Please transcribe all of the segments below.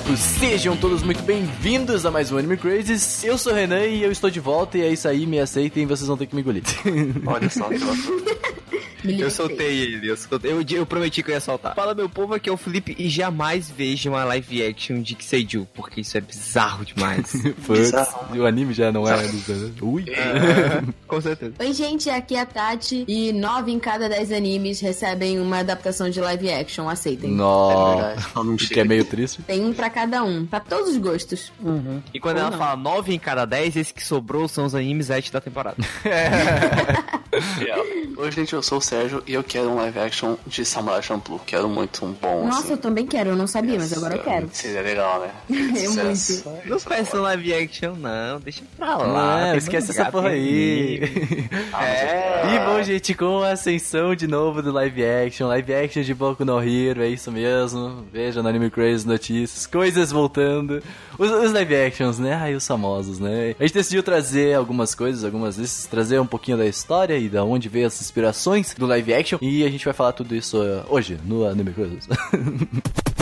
Otakus! Sejam todos muito bem-vindos a mais um Anime Crazes. Eu sou o Renan e eu estou de volta e é isso aí, me aceitem, vocês vão ter que me engolir. Olha só, que eu soltei ele, eu, soltei, eu, eu prometi que eu ia soltar. Fala meu povo, aqui é o Felipe e jamais veja uma live action de Kiseiju, porque isso é bizarro demais. Putz, o anime já não é. Ui! Com certeza. Oi, gente, aqui é a Tati e nove em cada dez animes recebem uma adaptação de live action. Aceitem. Nossa, não que é meio triste. Tem um pra cada um, pra todos os gostos. E quando Ou ela não. fala 9 em cada 10, esse que sobrou são os animes 7 da temporada. Oi, gente, eu sou o Sérgio e eu quero um live action de Samurai Champloo. Quero muito um bom, Nossa, assim. eu também quero, eu não sabia, mas agora eu quero. Seria legal, né? É Sucesso. muito. Não peça live action, não, deixa pra lá. Não, esquece essa porra aí. anime. É. E bom, gente, com a ascensão de novo do live action, live action de Boku no Hero, é isso mesmo. Veja no Anime Crazy notícias, coisas voltando. Os, os live actions, né? Ai, os famosos, né? A gente decidiu trazer algumas coisas, algumas vezes, trazer um pouquinho da história e da onde veio as inspirações do live action. E a gente vai falar tudo isso uh, hoje no Anime Crazy.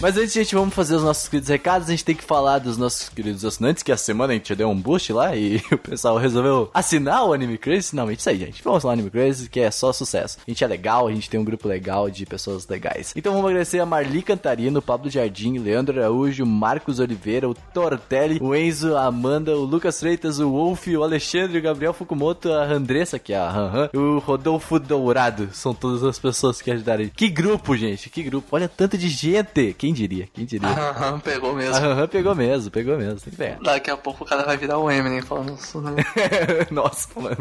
Mas antes, gente, vamos fazer os nossos queridos recados. A gente tem que falar dos nossos queridos assinantes, que a semana a gente deu um boost lá e o pessoal resolveu assinar o Anime Crazy. Finalmente, isso aí, gente. Vamos lá, Anime Crazy, que é só sucesso. A gente é legal, a gente tem um grupo legal de pessoas legais. Então vamos agradecer a Marli Cantarino, Pablo Jardim, Leandro Araújo, Marcos Oliveira, o Tortelli, o Enzo, a Amanda, o Lucas Freitas, o Wolf, o Alexandre, o Gabriel Fukumoto, a Andressa, que é a Han Han, o Rodolfo Dourado. São todas as pessoas que ajudaram. Que grupo, gente, que grupo. Olha tanto de gente. Quem diria? Quem diria? Aham, pegou mesmo. Han pegou mesmo, pegou mesmo. Tem que pegar. Daqui a pouco o cara vai virar o Eminem falando isso, né? Nossa, mano.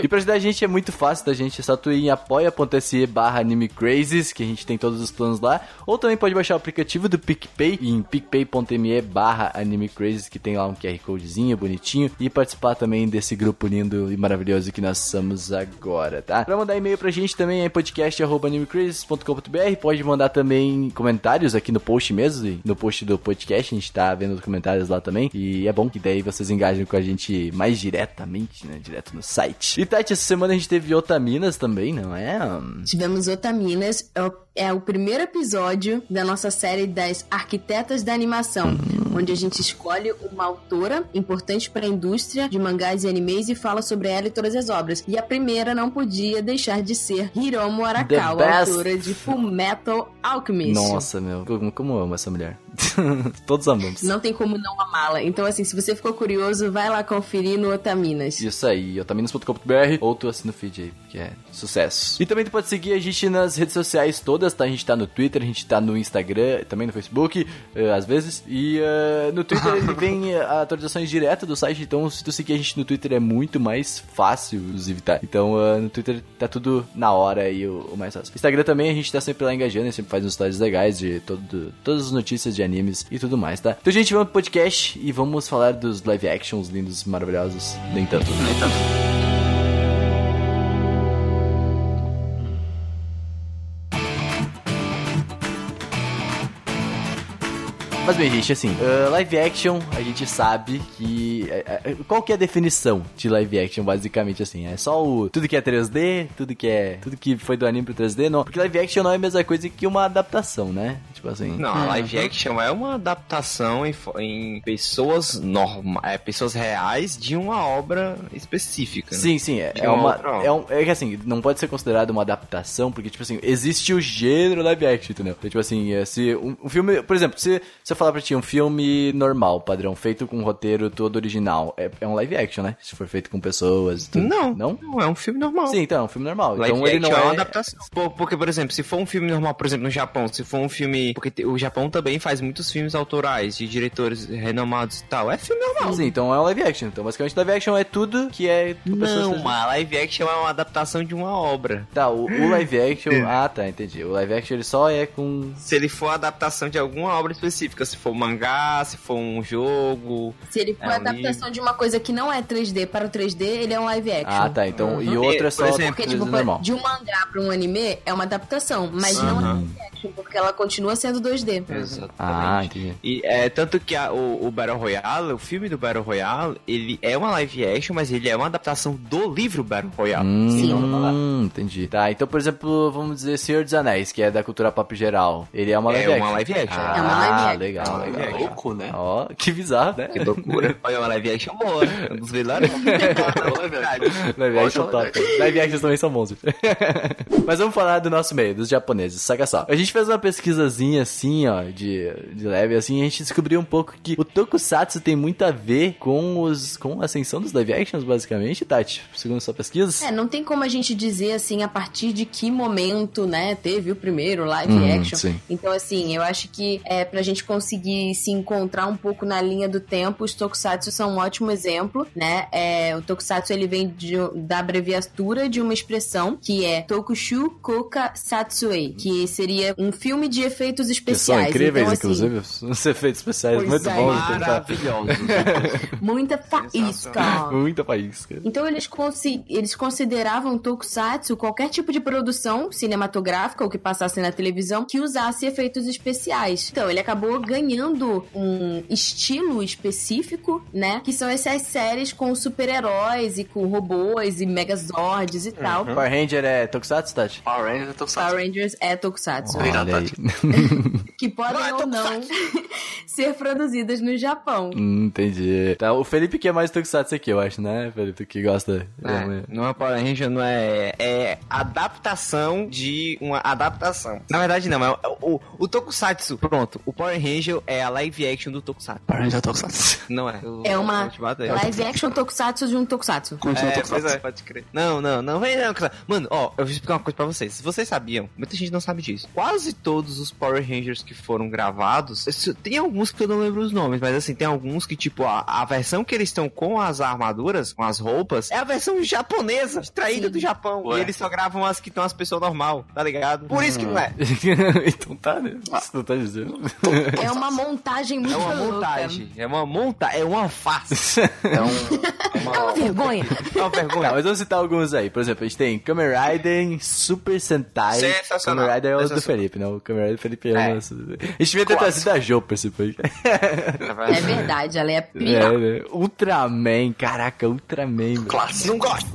e pra ajudar a gente é muito fácil, tá, gente? É só tu ir em apoia.se barra animecrazes, que a gente tem todos os planos lá. Ou também pode baixar o aplicativo do PicPay em picpay.me barra animecrazes, que tem lá um QR Codezinho bonitinho. E participar também desse grupo lindo e maravilhoso que nós somos agora, tá? Pra mandar e-mail pra gente também é podcast.animecrazes.com.br. Pode mandar também comentários aqui no post mesmo, no post do podcast. A gente tá vendo os comentários lá também. E é bom que daí vocês engajam com a gente mais diretamente, né? Direto no site. E Tati, essa semana a gente teve Otaminas também, não é? Tivemos Otaminas, o, é o primeiro episódio da nossa série das Arquitetas da Animação, onde a gente escolhe uma autora importante para a indústria de mangás e animes e fala sobre ela e todas as obras. E a primeira não podia deixar de ser Hiromo Arakawa, autora de Full Metal Alchemist. Nossa, meu. Como, como eu amo essa mulher. Todos amamos. Não tem como não amá-la. Então, assim, se você ficou curioso, vai lá conferir no Otaminas. Isso aí, otaminas.com.br ou tu assina o feed aí, que é sucesso. E também tu pode seguir a gente nas redes sociais todas, tá? A gente tá no Twitter, a gente tá no Instagram, também no Facebook, eh, às vezes. E eh, no Twitter ele vem eh, atualizações direto do site, então se tu seguir a gente no Twitter é muito mais fácil, inclusive, tá? Então eh, no Twitter tá tudo na hora e o, o mais fácil. Instagram também a gente tá sempre lá engajando, sempre faz uns stories legais de todo, todas as notícias de animes e tudo mais, tá? Então, gente, vamos pro podcast e vamos falar dos live actions lindos, maravilhosos. Nem tanto. Nem tanto. Mas bem, gente, assim, uh, live action, a gente sabe que. uh, uh, qual que é a definição de live action, basicamente, assim? É só o. Tudo que é 3D, tudo que é. Tudo que foi do anime pro 3D, não. Porque live action não é a mesma coisa que uma adaptação, né? Tipo assim. Não, a live action é uma adaptação em, em pessoas normais, é, pessoas reais de uma obra específica. né? Sim, sim, é, é uma. É, um, é que assim, não pode ser considerado uma adaptação, porque, tipo assim, existe o gênero live action, entendeu? Então, tipo assim, é, se um, um filme. Por exemplo, se, se falar pra ti um filme normal, padrão, feito com um roteiro todo original, é, é um live action, né? Se for feito com pessoas e tudo. Não, Não? não, é um filme normal. Sim, então, é um filme normal. Live então ele não é é. uma adaptação. Pô, Porque, por exemplo, se for um filme normal, por exemplo, no Japão, se for um filme. Porque o Japão também faz muitos filmes autorais de diretores renomados e tal. É filme normal. Sim, então é um live action. Então, basicamente, live action é tudo que é. Não, uma live action é uma adaptação de uma obra. Tá, o, o live action. ah, tá, entendi. O live action ele só é com. Se ele for a adaptação de alguma obra específica, se for mangá, se for um jogo. Se ele for É um adaptação de uma coisa que não é 3D para o 3D, ele é um live action. Ah, tá. Então, e Uhum. outra é Por só exemplo, Porque, 3D tipo, normal. de um mangá pra um anime é uma adaptação, mas não é live action, porque ela continua sendo 2D. Exatamente. Ah, entendi. E é tanto que a- o, o Battle Royale, o filme do Battle Royale, ele é uma live action, mas ele é uma adaptação do livro Battle Royale. Sim. Hum, entendi. Tá, então, por exemplo, vamos dizer Senhor dos Anéis, que é da cultura pop geral. Ele é uma É live action. uma live action. Ah, É uma live action. legal, É uma live legal. action. Louco, né? Ó, que bizarro, né? Que loucura. Olha, uma live action boa. Um dos melhores. Live action top. Live actions também são monstros. Mas vamos falar do nosso meio, dos japoneses. Saca só. A gente fez uma pesquisazinha assim, ó, de, de leve, assim, e a gente descobriu um pouco que o Tokusatsu tem muito a ver com os com a ascensão dos live actions, basicamente, Tati, segundo sua pesquisa. É, não tem como a gente dizer assim a partir de que momento, né, teve o primeiro live Hum, action. sim. Então, assim, eu acho que é pra gente conseguir se encontrar um pouco na linha do tempo, os tokusatsu são um ótimo exemplo, né? É, o tokusatsu ele vem de- da abreviatura de uma expressão que é Tokushu Koka Satsue, que seria um filme de efeitos Que são especiais. incríveis, então, assim, inclusive, os efeitos especiais, muito é. bom. Maravilhoso. muita faísca. Muita faísca. Então eles, consi- eles consideravam Tokusatsu qualquer tipo de produção cinematográfica ou que passasse na televisão que usasse efeitos especiais. Então ele acabou ganhando um estilo específico, né? Que são essas séries com super-heróis e com robôs e megazords e tal. Power Ranger é Tokusatsu, Tati? Power Rangers, eu tô Power. Rangers é Tokusatsu. Obrigado, aí. Que podem ou não ser produzidas no Japão. Hum, entendi. Tá, o Felipe que é mais Tokusatsu aqui, eu acho, né? Felipe que gosta. É, não é Power Ranger, não é. É adaptação de uma adaptação. Na verdade, não. É o, o, o Tokusatsu, pronto. O Power Ranger é a live action do Tokusatsu. Power eu tô sabendo. Não é. Eu- É uma live action Tokusatsu de um Tokusatsu. Continua É, Tokusatsu. pois é, pode crer. Não, não, não vem não. cara. Mano, ó, eu vou explicar uma coisa pra vocês. Se vocês sabiam, muita gente não sabe disso. Quase todos os Power Rangers que foram gravados, tem alguns que eu não lembro os nomes, mas assim, tem alguns que, tipo, a, a versão que eles estão com as armaduras, com as roupas, é a versão japonesa, extraída Sim. do Japão. Ué. E eles só gravam as que estão as pessoas normal, tá ligado? Por isso que não é. então tá, né? Isso não tá dizendo. É uma montagem muito É uma louca. montagem, é uma monta, é uma farsa. É um... É uma, É uma vergonha. é uma vergonha. Tá, mas vamos citar alguns aí. Por exemplo, a gente tem Kamen Rider, Super Sentai. Sensacional. Kamen Rider é o do. Felipe, né? O Kamen Rider do Felipe ama. É. essa- A gente devia ter trazido a Jo pra esse podcast. É verdade, ela é É, pior. né? Ultraman, caraca, Ultraman. Clássico. Não gosto.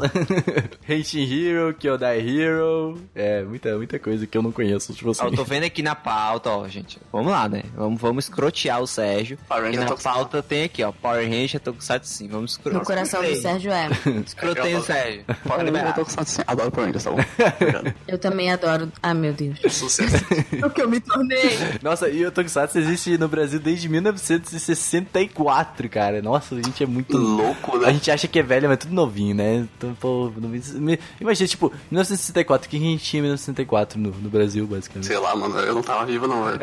Henshin Hero, Kyodai Hero. É, muita, muita coisa que eu não conheço, tipo assim. Eu tô vendo aqui na pauta, ó, gente. Vamos lá, né? Vamos, vamos escrotear o Sérgio. Power Ranger na Tokusatsu. pauta tem aqui, ó. Power Ranger Tokusatsu sim. Vamos No escrotear. coração do Sérgio é. Escrotei o Sérgio. Power Tá Tokusatsu, sim. Adoro Power Rangers, tá bom? Eu também adoro. Ah, meu Deus. Sucesso. o que eu me tornei. Nossa, e o Tokusatsu existe no Brasil desde 1964, cara. Nossa, a gente é muito Louco, A né? gente acha que é velho, mas é tudo novinho, né? Então, pô, no- imagina, tipo, 1964, o que a gente tinha em 1964 no, no Brasil, basicamente? Sei lá, mano. Eu não tava vivo, não, velho.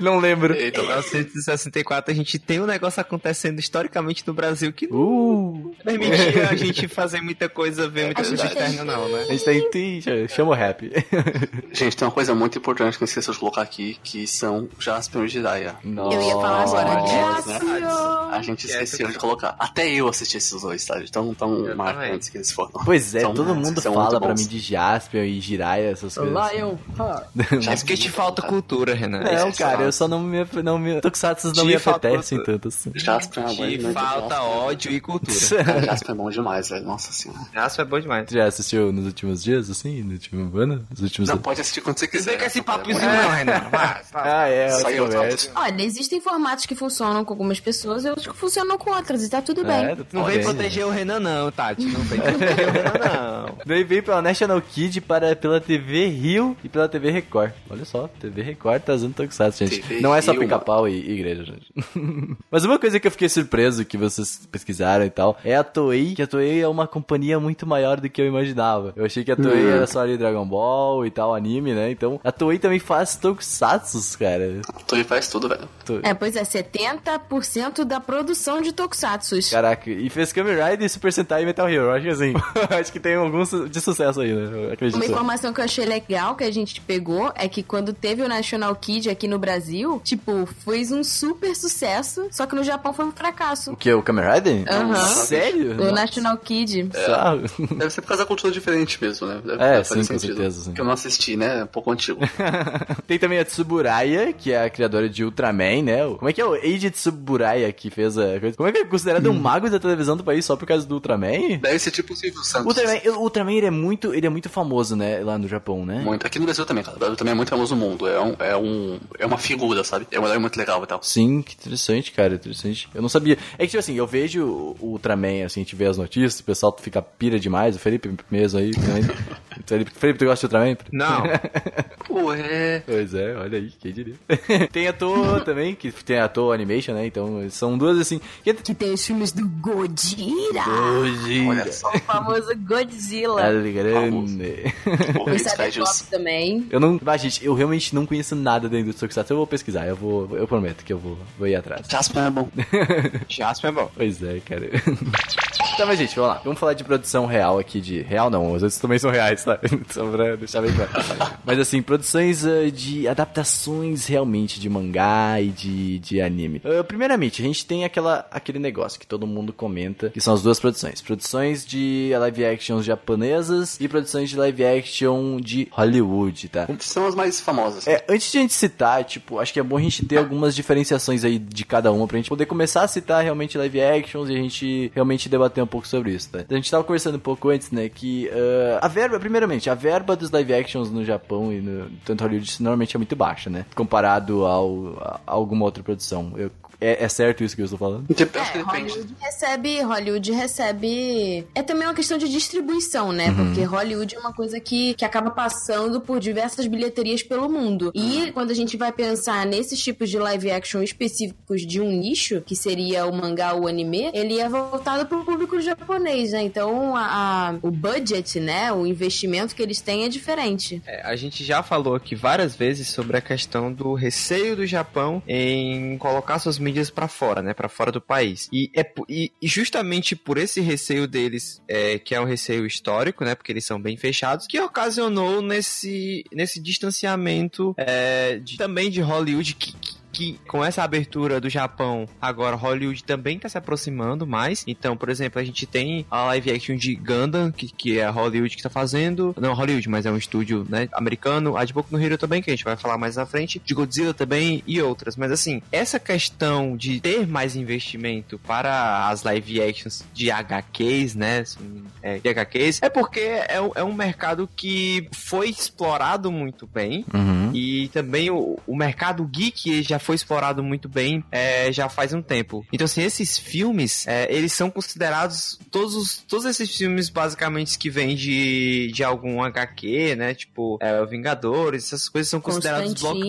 não lembro. Eita, Em velho. 1964 a gente tem um negócio acontecendo historicamente no Brasil que não Uh! permitia a gente fazer muita coisa, ver muita A coisa externa não, né? A gente tem, tem chama o rap. Gente, tem uma coisa muito importante que eu esqueci de colocar aqui, que são Jasper e Jiraiya. Nossa, Eu ia falar agora. Jaspion. A gente Que é esqueceu de colocar. Até eu assisti esses dois, tá? Tão, tão marcantes que eles foram. Pois é, São- todo mundo fala pra mim de Jaspion e Jiraiya, essas coisas. assim. Lion Heart. É porque te falta cultura, Renan. Não, cara, eu só não me. Não me Tokusatsu não me falta apetecem tanto assim. Jasper é uma boa falta ódio e cultura. Cara, Jasper é bom demais, velho. Nossa senhora. Jasper é bom demais. Já assistiu nos últimos dias, assim? No último ano? Nos últimos Não, anos? pode assistir quando você quiser. vem com esse papozinho É. não, Renan. Vai, vai. Ah, é, tava conversa. Olha, existem formatos que funcionam com algumas pessoas e outros que funcionam com outras, e tá tudo bem. É, tá Não vem proteger o Renan não, Tati. Não vem proteger o Renan não. Daí veio pela National Kid para, pela TV Rio e pela TV Record. Olha só, TV Record tá usando Tokusatsu, gente. TV Não é só Rio, pica-pau e, e igreja, gente. Mas uma coisa que eu fiquei surpreso que vocês pesquisaram e tal é a Toei, que a Toei é uma companhia muito maior do que eu imaginava. Eu achei que a Toei Hum. era só ali Dragon Ball e tal, anime, né? Então a Toei também faz Tokusatsu, cara. Tu faz tudo, velho. To- É, pois é, 70% da produção de Tokusatsu. Caraca, e fez Kamen Rider, Super Sentai e Metal Hero. Acho que assim, acho que tem alguns de sucesso aí, né? Eu acredito. Uma informação que eu achei legal que a gente pegou é que quando teve o National Kid aqui no Brasil, tipo, fez um super sucesso, só que no Japão foi um fracasso. O que? O Kamen Rider? Aham. Sério? O National Kid. Sabe? Deve ser por causa da cultura diferente mesmo, né? Deve, É, deve sim, com sentido. certeza, sim. Que eu não assisti, né? É um pouco antigo. Tem também a Tsuburaya, que é a criadora de Ultraman, né? Como é que é o Eiji Tsuburaya que fez a coisa? Como é que é considerado um mago da televisão do país só por causa do Ultraman? Deve ser tipo o Silvio Santos. O Ultraman, o Ultraman ele é muito, ele é muito famoso, né, lá no Japão, né? Muito. Aqui no Brasil também, cara. O Brasil também é muito famoso no mundo. É, um, é, um, é uma figura, sabe? É um herói muito legal e tal. Sim, que interessante, cara, interessante. Eu não sabia. É que, tipo assim, eu vejo o Ultraman, assim, a gente vê as notícias, o pessoal fica pira demais, o Felipe mesmo aí. Felipe, Felipe, tu gosta de Ultraman? Não. Pô, é. Pois é, olha aí, quem diria. tem a Toho também, que tem a Toho Animation, né? Então, são duas, assim... Que... Que tem os filmes do Godzilla. Hoje... Olha só. O famoso Godzilla. É grande. Pô, O eles Cybercop também. Eu não... Ah, gente, eu realmente não conheço nada da indústria Tokusatsu. Eu vou pesquisar, eu vou... Eu prometo que eu vou, vou ir atrás. Jasper é bom. Jasper é bom. Pois é, cara. Tá, mas gente, vamos lá. Vamos falar de produção real aqui de... Real não, os outros também são reais, tá? Só pra deixar bem claro. Mas assim, produções ah, de adaptações realmente de mangá e de, de anime. Ah, primeiramente, a gente tem aquela, aquele negócio que todo mundo comenta, que são as duas produções. Produções de live actions japonesas e produções de live action de Hollywood, tá? São as mais famosas. É, antes de a gente citar, tipo, acho que é bom a gente ter algumas diferenciações aí de cada uma pra gente poder começar a citar realmente live actions e a gente realmente debater um pouco sobre isso, tá? A gente tava conversando um pouco antes, né, que ah, a verba, primeiramente, a verba dos live actions no Japão e no tanto Hollywood normalmente é muito baixa, né? Comparado ao, a alguma outra produção. Eu- é, é certo isso que eu estou falando? Que É, depende. Hollywood recebe, Hollywood recebe. É também uma questão de distribuição, né? Porque Hollywood é uma coisa que, que acaba passando por diversas bilheterias pelo mundo. E quando a gente vai pensar nesses tipos de live action específicos de um nicho, que seria o mangá ou o anime, ele é voltado pro público japonês, né? Então a, a- o budget, né? O investimento que eles têm é diferente. É, a gente já falou aqui várias vezes sobre a questão do receio do Japão em colocar suas mídias pra fora, né, Pra fora do país. E, é, e justamente por esse receio deles, é, que é um receio histórico, né, porque eles são bem fechados, que ocasionou nesse, nesse distanciamento é, de- também de Hollywood que, que com essa abertura do Japão, agora Hollywood também tá se aproximando mais. Então, por exemplo, a gente tem a live action de Gundam, que, que é a Hollywood que tá fazendo. Não Hollywood, mas é um estúdio né, americano. A de Boku no Hero também, que a gente vai falar mais na frente. De Godzilla também e outras. Mas assim, essa questão de ter mais investimento para as live actions de HQs, né? é, de HQs, é porque é, um- é um mercado que foi explorado muito bem. Uhum. E também o, o mercado geek já foi explorado muito bem é, já faz um tempo. Então, assim, esses filmes, é, eles são considerados todos, os, todos esses filmes, basicamente, que vêm de, de algum HQ, né? Tipo, é, Vingadores, essas coisas são considerados block,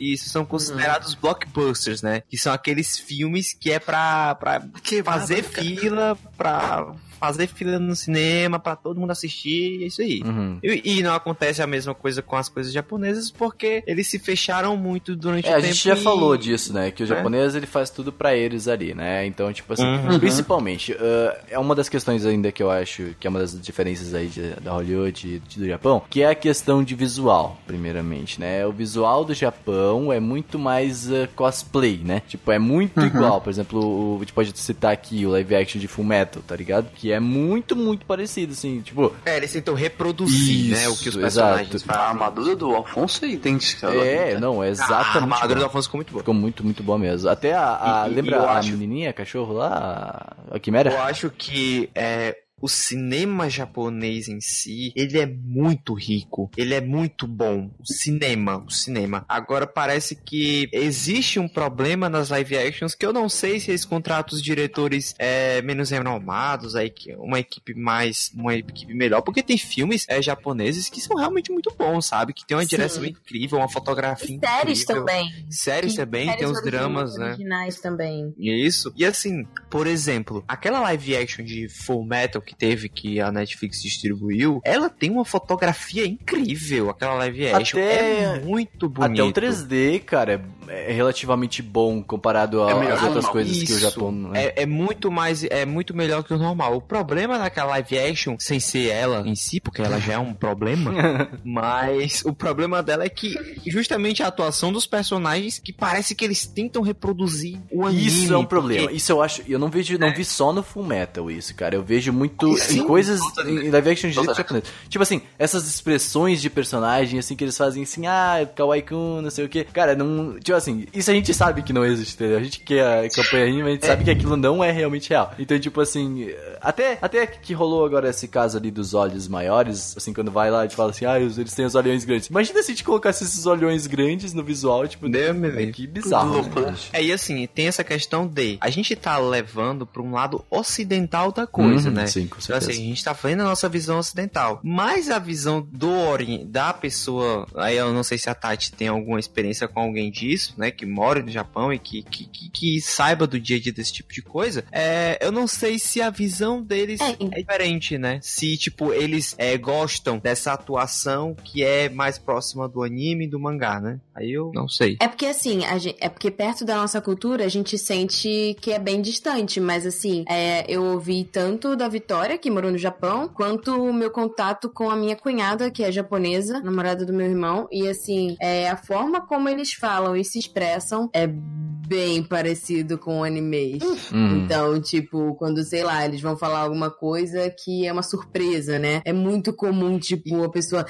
isso, são considerados blockbusters, né? Que são aqueles filmes que é pra, pra Que fazer fila, pra fazer fila no cinema, pra todo mundo assistir, é isso aí. Uhum. E, e não acontece a mesma coisa com as coisas japonesas porque eles se fecharam muito durante É, o a tempo. gente já e- falou disso, né? Que o né? japonês ele faz tudo pra eles ali, né? Então, tipo assim, Uhum. principalmente, ah, é uma das questões ainda que eu acho que é uma das diferenças aí de- da Hollywood e do Japão, que é a questão de visual, primeiramente, né? O visual do Japão é muito mais ah, cosplay, né? Tipo, é muito igual. Por exemplo, o, a gente pode citar aqui o live action de Full Metal, tá ligado? Que é muito, muito parecido, assim, tipo. É, eles tentam reproduzir, né, o que os Isso, personagens exato. A fazem. armadura do Alfonso é idêntica. É, não, é Ah, a exatamente. armadura igual. do Alfonso ficou muito boa. Ficou muito, muito bom mesmo. Até a. a- E- lembra e a acho- menininha, cachorro lá? A Quimera? Eu acho que é, o cinema japonês em si, ele é muito rico, ele é muito bom. O cinema, o cinema. Agora parece que existe um problema nas live actions que eu não sei se eles contratam os diretores é, menos renomados, aí uma equipe mais, uma equipe melhor, porque tem filmes é, japoneses que são realmente muito bons, sabe? Que tem uma Sim. direção incrível, uma fotografia E séries incrível. também. Séries também, séries tem os dramas, né? Originais também. Isso. E assim, por exemplo, aquela live action de Full Metal, que teve, que a Netflix distribuiu, ela tem uma fotografia incrível. Aquela live action Até- é muito bonito. Até o 3D, cara, é é relativamente bom comparado É às o outras normal. coisas que o Isso. Japão. né? É, é muito mais, é muito melhor que o normal. O problema daquela live action, sem ser ela em si, porque ela já é um problema, mas o problema dela é que justamente a atuação dos personagens que parece que eles tentam reproduzir o anime. Isso é um problema. porque- Isso eu acho. Eu não vejo, não vi só no Full Metal isso, cara. Eu vejo muito Sim. em coisas em live action de Total. japonês. Tipo assim, essas expressões de personagem assim que eles fazem assim, ah, kawaii-kun, não sei o que. Cara, não, tipo assim, isso a gente sabe que não existe, entendeu? A gente que é acompanha anime, a gente sabe que aquilo não é realmente real. Então, tipo assim, até até que rolou agora esse caso ali dos olhos maiores, assim, quando vai lá e fala assim, ah, eles têm os olhões grandes. Imagina se a gente colocasse esses olhões grandes no visual, tipo, me livre. que bizarro. né? né? É, e assim, tem essa questão de a gente tá levando pra um lado ocidental da coisa, Uhum, né? Sim, com Então, certeza. assim, a gente tá vendo a nossa visão ocidental. Mas a visão do ori... da pessoa. Aí eu não sei se a Tati tem alguma experiência com alguém disso, né? Que mora no Japão e que, que, que, que saiba do dia a dia desse tipo de coisa. É, eu não sei se a visão deles É, é, diferente, né? Se, tipo, eles é, gostam dessa atuação que é mais próxima do anime e do mangá, né? Aí eu não sei. É porque assim, a gen- é porque perto da nossa cultura a gente sente que é bem distante, mas assim, é, eu ouvi tanto da Vitória, que morou no Japão, quanto o meu contato com a minha cunhada, que é japonesa, namorada do meu irmão, e assim, é, a forma como eles falam e se expressam é bem parecido com animes. Hum. Então, tipo, quando, sei lá, eles vão falar alguma coisa que é uma surpresa, né? É muito comum, tipo, a pessoa.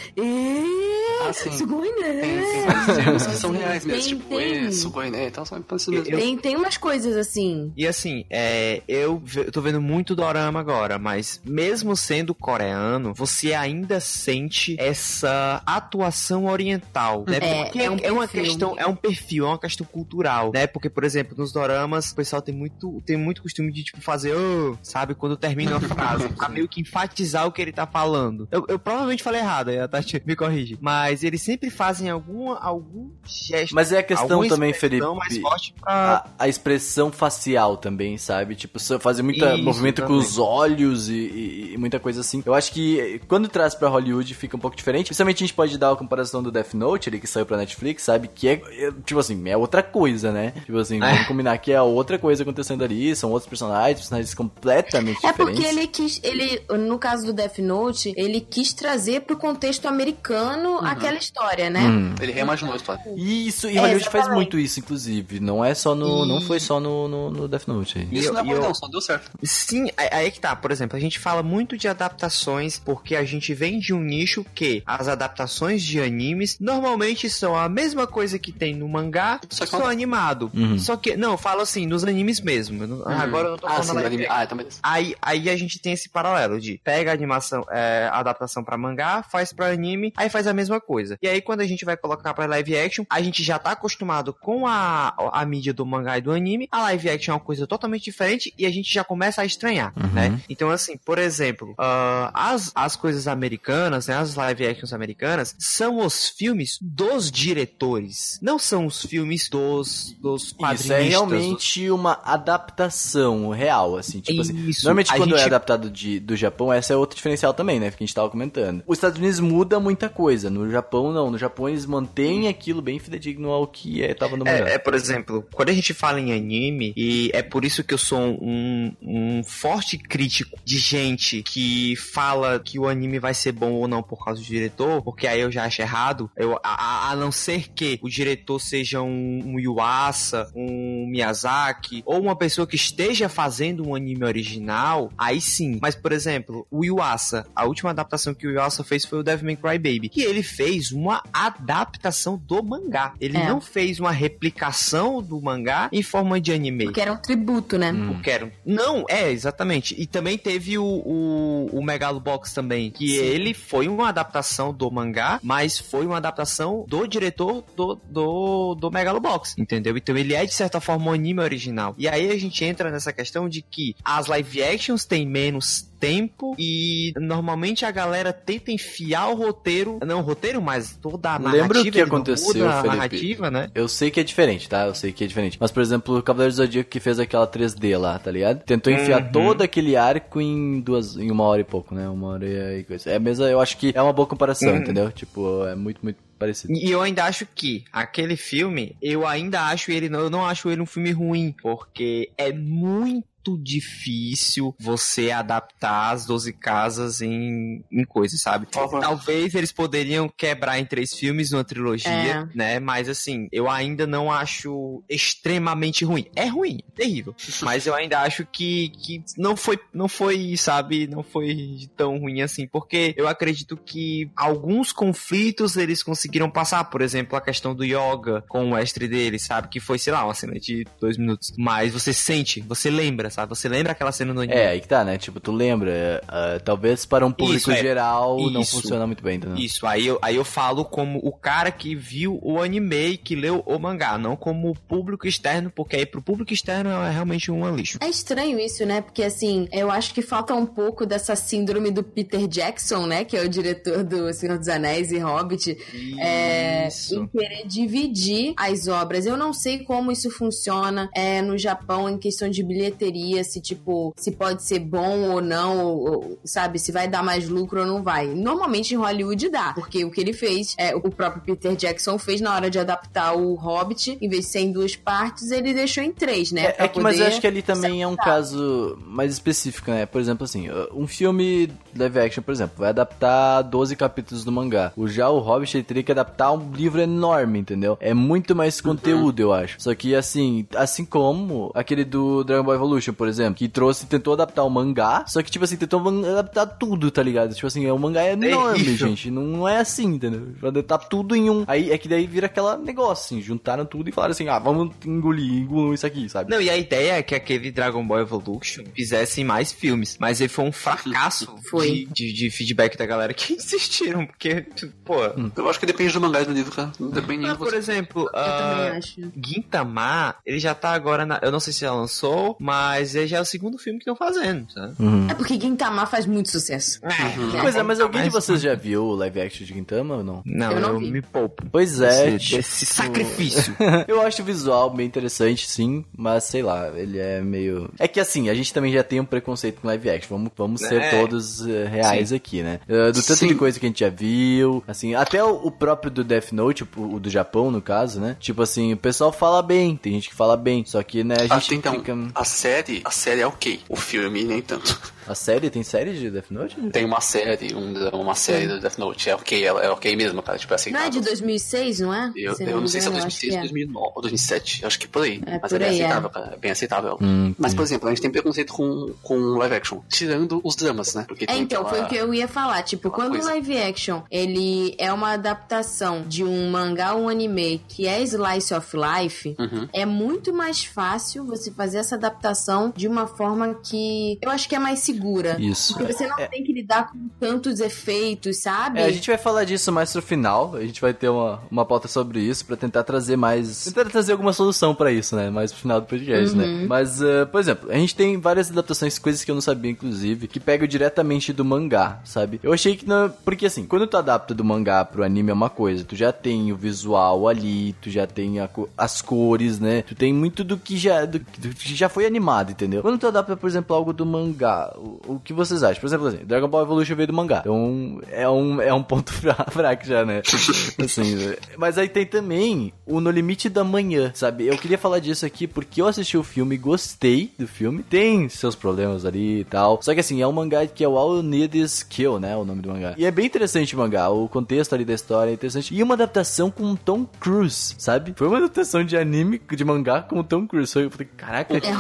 Ah, É, sim. sugoi, né? Tem, tem termos que são reais mesmo, tem, tipo, tem. e sugoi, né? Então são parecidos mesmo. Tem, tem umas coisas assim. E assim, é, eu, eu tô vendo muito dorama agora, mas mesmo sendo coreano, você ainda sente essa atuação oriental, né? É, Porque é um uma perfil. questão, é um perfil, é uma questão cultural, né? Porque, por exemplo, nos doramas, o pessoal tem muito, tem muito costume de, tipo, fazer, "Oh", sabe? Quando termina uma frase, pra meio que enfatizar o que ele tá falando. Eu, eu provavelmente falei errado, aí a Tati me corrige. Mas eles sempre fazem algum, algum gesto, Mas é a questão também, Felipe. expressão mais forte pra... A, a expressão facial também, sabe? Tipo, só fazer muito movimento com também. os olhos e, e- e muita coisa assim. Eu acho que quando traz pra Hollywood fica um pouco diferente. Principalmente a gente pode dar a comparação do Death Note, ali que saiu pra Netflix, sabe? Que é, é, tipo assim, é outra coisa, né? Tipo assim, vamos combinar que é outra coisa acontecendo ali, são outros personagens, personagens completamente É diferentes. porque ele quis, ele, no caso do Death Note, ele quis trazer pro contexto americano aquela história, né? Hum. Ele reimaginou a história. Isso, e É, Hollywood faz muito isso, inclusive. Não é só no. E- Não foi só no, no, no Death Note aí. E Isso eu- não é e bom, eu- não, só deu certo. Sim, aí aí que tá. Por exemplo, a gente fala muito de adaptações porque a gente vem de um nicho que as adaptações de animes normalmente são a mesma coisa que tem no mangá, Só que só animado. Uhum. Só que, não, eu falo assim, nos animes mesmo. Não- Agora eu não tô Ah, falando sim, live anime. Ah, beleza. Aí, aí a gente tem esse paralelo de pega a animação, é, a adaptação pra mangá, faz pra anime, aí faz a mesma coisa. E aí quando a gente vai colocar pra live action, a gente já tá acostumado com a, a mídia do mangá e do anime, a live action é uma coisa totalmente diferente e a gente já começa a estranhar, Uhum. né? Então assim, por exemplo, ah, as, as coisas americanas, né, as live actions americanas, são os filmes dos diretores, não são os filmes dos, dos quadrinistas. Isso é realmente uma adaptação real, assim. Tipo assim. Isso. Normalmente A quando é gente- adaptado de, do Japão, essa é outro diferencial também, né? Que a gente tava comentando. Os Estados Unidos muda muita coisa. No Japão, não. No Japão eles mantêm aquilo bem fidedigno ao que é, tava no mangá. É, é, por exemplo, quando a gente fala em anime, e é por isso que eu sou um, um forte crítico de gente que fala que o anime vai ser bom ou não por causa do diretor, porque aí eu já acho errado. Eu, a, a- a não ser que o diretor seja um, um Yuasa, um Miyazaki, ou uma pessoa que esteja fazendo um anime original, aí sim. Mas, por exemplo, o Yuasa, a última adaptação que o Yuasa fez foi o Devil May Cry Baby, que ele fez uma adaptação do mangá. Ele É. não fez uma replicação do mangá em forma de anime. Porque era um tributo, né? Hum. Eu quero. Não, é, exatamente. E também teve o, o, o Megalobox também, que Sim. ele foi uma adaptação do mangá, mas foi uma adaptação do diretor do, do, do Megalobox, entendeu? Então ele é, de certa forma, um anime original. E aí a gente entra nessa questão de que as live actions têm menos tempo e normalmente a galera tenta enfiar o roteiro, não o roteiro, mas toda a narrativa. Lembra o que aconteceu, Felipe? narrativa, né? Eu sei que é diferente, tá? Eu sei que é diferente. Mas, por exemplo, o Cavaleiro do Zodíaco que fez aquela 3D lá, tá ligado? Tentou enfiar Uhum. todo aquele arco em duas, em uma hora e pouco, né? Uma hora e coisa. É mesmo, eu acho que é uma boa comparação, Uhum. entendeu? Tipo, é muito, muito parecido. E eu ainda acho que aquele filme, eu ainda acho ele, eu não acho ele um filme ruim, porque é muito difícil você adaptar as 12 casas em, em coisas, sabe? favor. Talvez eles poderiam quebrar em três filmes numa trilogia, É. né? Mas assim, eu ainda não acho extremamente ruim. É ruim, terrível. Mas eu ainda acho que, que não foi, não foi, sabe, não foi tão ruim assim, porque eu acredito que alguns conflitos eles conseguiram passar, por exemplo, a questão do yoga com o mestre dele, sabe, que foi, sei lá, uma cena de dois minutos, mas você sente, você lembra, sabe, você lembra aquela cena do anime. É, aí que tá, né? Tipo, tu lembra, ah, talvez para um público Isso, é. geral não Isso. funciona muito bem, entendeu? Isso, aí eu, aí eu falo como o cara que viu o anime e que leu o mangá, não como o público externo, porque aí pro público externo é realmente um lixo. É estranho isso, né? Porque assim, eu acho que falta um pouco dessa síndrome do Peter Jackson, né? Que é o diretor do Senhor dos Anéis e Hobbit. É, em querer dividir as obras. Eu não sei como isso funciona é, no Japão em questão de bilheteria, se tipo, se pode ser bom ou não, ou- sabe, se vai dar mais lucro ou não vai. Normalmente em Hollywood dá, porque o que ele fez, é, o próprio Peter Jackson fez na hora de adaptar o Hobbit, em vez de ser em duas partes, ele deixou em três, né? É, é que, mas eu acho que ali também é um caso mais específico, né? Por exemplo, assim, uh, um filme live action, por exemplo, vai adaptar 12 capítulos do mangá. O já o Hobbit ele teria que adaptar um livro enorme, entendeu? É muito mais conteúdo, eu acho. Só que assim, assim como aquele do Dragon Ball Evolution, por exemplo, que trouxe, tentou adaptar o mangá, só que tipo assim, tentou adaptar tudo, tá ligado? Tipo assim, o mangá é enorme, Terrível. gente. Não, não é assim, entendeu? Vai adaptar tudo em um. Aí é que daí vira aquela negócio, assim, juntaram tudo e falaram assim, ah, vamos engolir, engolir isso aqui, sabe? Não, e a ideia é que aquele Dragon Ball Evolution fizessem mais filmes, mas ele foi um fracasso Foi. De, de, de feedback da galera que insistiram, porque, tipo, pô... Eu acho que depende do mangá e do livro, cara. Não depende Ah, de por você. exemplo, Eu ah, acho. Gintama, ele já tá agora na. Eu não sei se já lançou, mas ele já é o segundo filme que estão fazendo, sabe? Uhum. É porque Gintama faz muito sucesso. É, Pois é, mas alguém de Mas- vocês já viu o live action de Gintama ou não? Não, Eu eu, não vi. me poupo. Pois é, Desse, tipo, sacrifício. eu acho o visual bem interessante, sim, mas sei lá, ele é meio. É que assim, a gente também já tem um preconceito com live action. Vamos, vamos ser É. todos eh, reais aqui, né? Eh, do tanto Sim. de coisa que a gente já viu, assim, até o, o próprio do Death Note, o, o do Japão, no caso, né? Tipo assim, o pessoal fala bem, tem gente que fala bem, só que, né, a Ah, gente então, fica. a série, a série é ok. O filme, nem tanto. A série, tem série de Death Note? Tem uma série, um- uma série do Death Note. É ok, é, é ok mesmo, cara. Tipo, é Não aceitável. é de 2006, não é? Eu, eu não sei se é engano, eu acho 2006 que ou 2009 ou 2007. Eu acho que por aí. É, Mas por é bem aí, é. aceitável, cara. É bem aceitável. Hum, Mas, por exemplo, a gente tem preconceito com, com live action. Tirando os dramas, né? Porque É, tem então, foi aquela- o que eu ia falar. Tipo, quando o coisa. live action, ele é uma adaptação de um mangá ou um anime que é slice of life, Uhum. é muito mais fácil você fazer essa adaptação de uma forma que eu acho que é mais segura. Isso. Porque você não tem que lidar com tantos efeitos, sabe? É, a gente vai falar disso mais pro final. A gente vai ter uma, uma pauta sobre isso pra tentar trazer mais. Tentar trazer alguma solução pra isso, né? Mais pro final do podcast, né? Mas, eh, por exemplo, a gente tem várias adaptações, coisas que eu não sabia, inclusive, que pegam diretamente do mangá, sabe? Eu achei que não. Porque assim, quando tu adapta do mangá pro anime é uma coisa, tu já tem o visual ali, tu já tem a co- as cores, né? Tu tem muito do que já, do, do que já foi animado, entendeu? Quando tu adapta, por exemplo, algo do mangá, o, o que vocês acham? Por exemplo, assim, Dragon Ball Evolution veio do mangá. Então é um, é um ponto fra- fraco já, né? assim, mas aí tem também o No Limite da Manhã, sabe? Eu queria falar disso aqui porque eu assisti o filme, gostei do filme. Tem seus problemas ali e tal. Só que assim, é um mangá que é o All Need Is Kill, né? O nome do mangá. E é bem interessante o mangá. O contexto ali da história é interessante. E uma adaptação com Tom Cruise, sabe? Foi uma adaptação de anime, de mangá com o Tom Cruise. Eu falei, caraca. É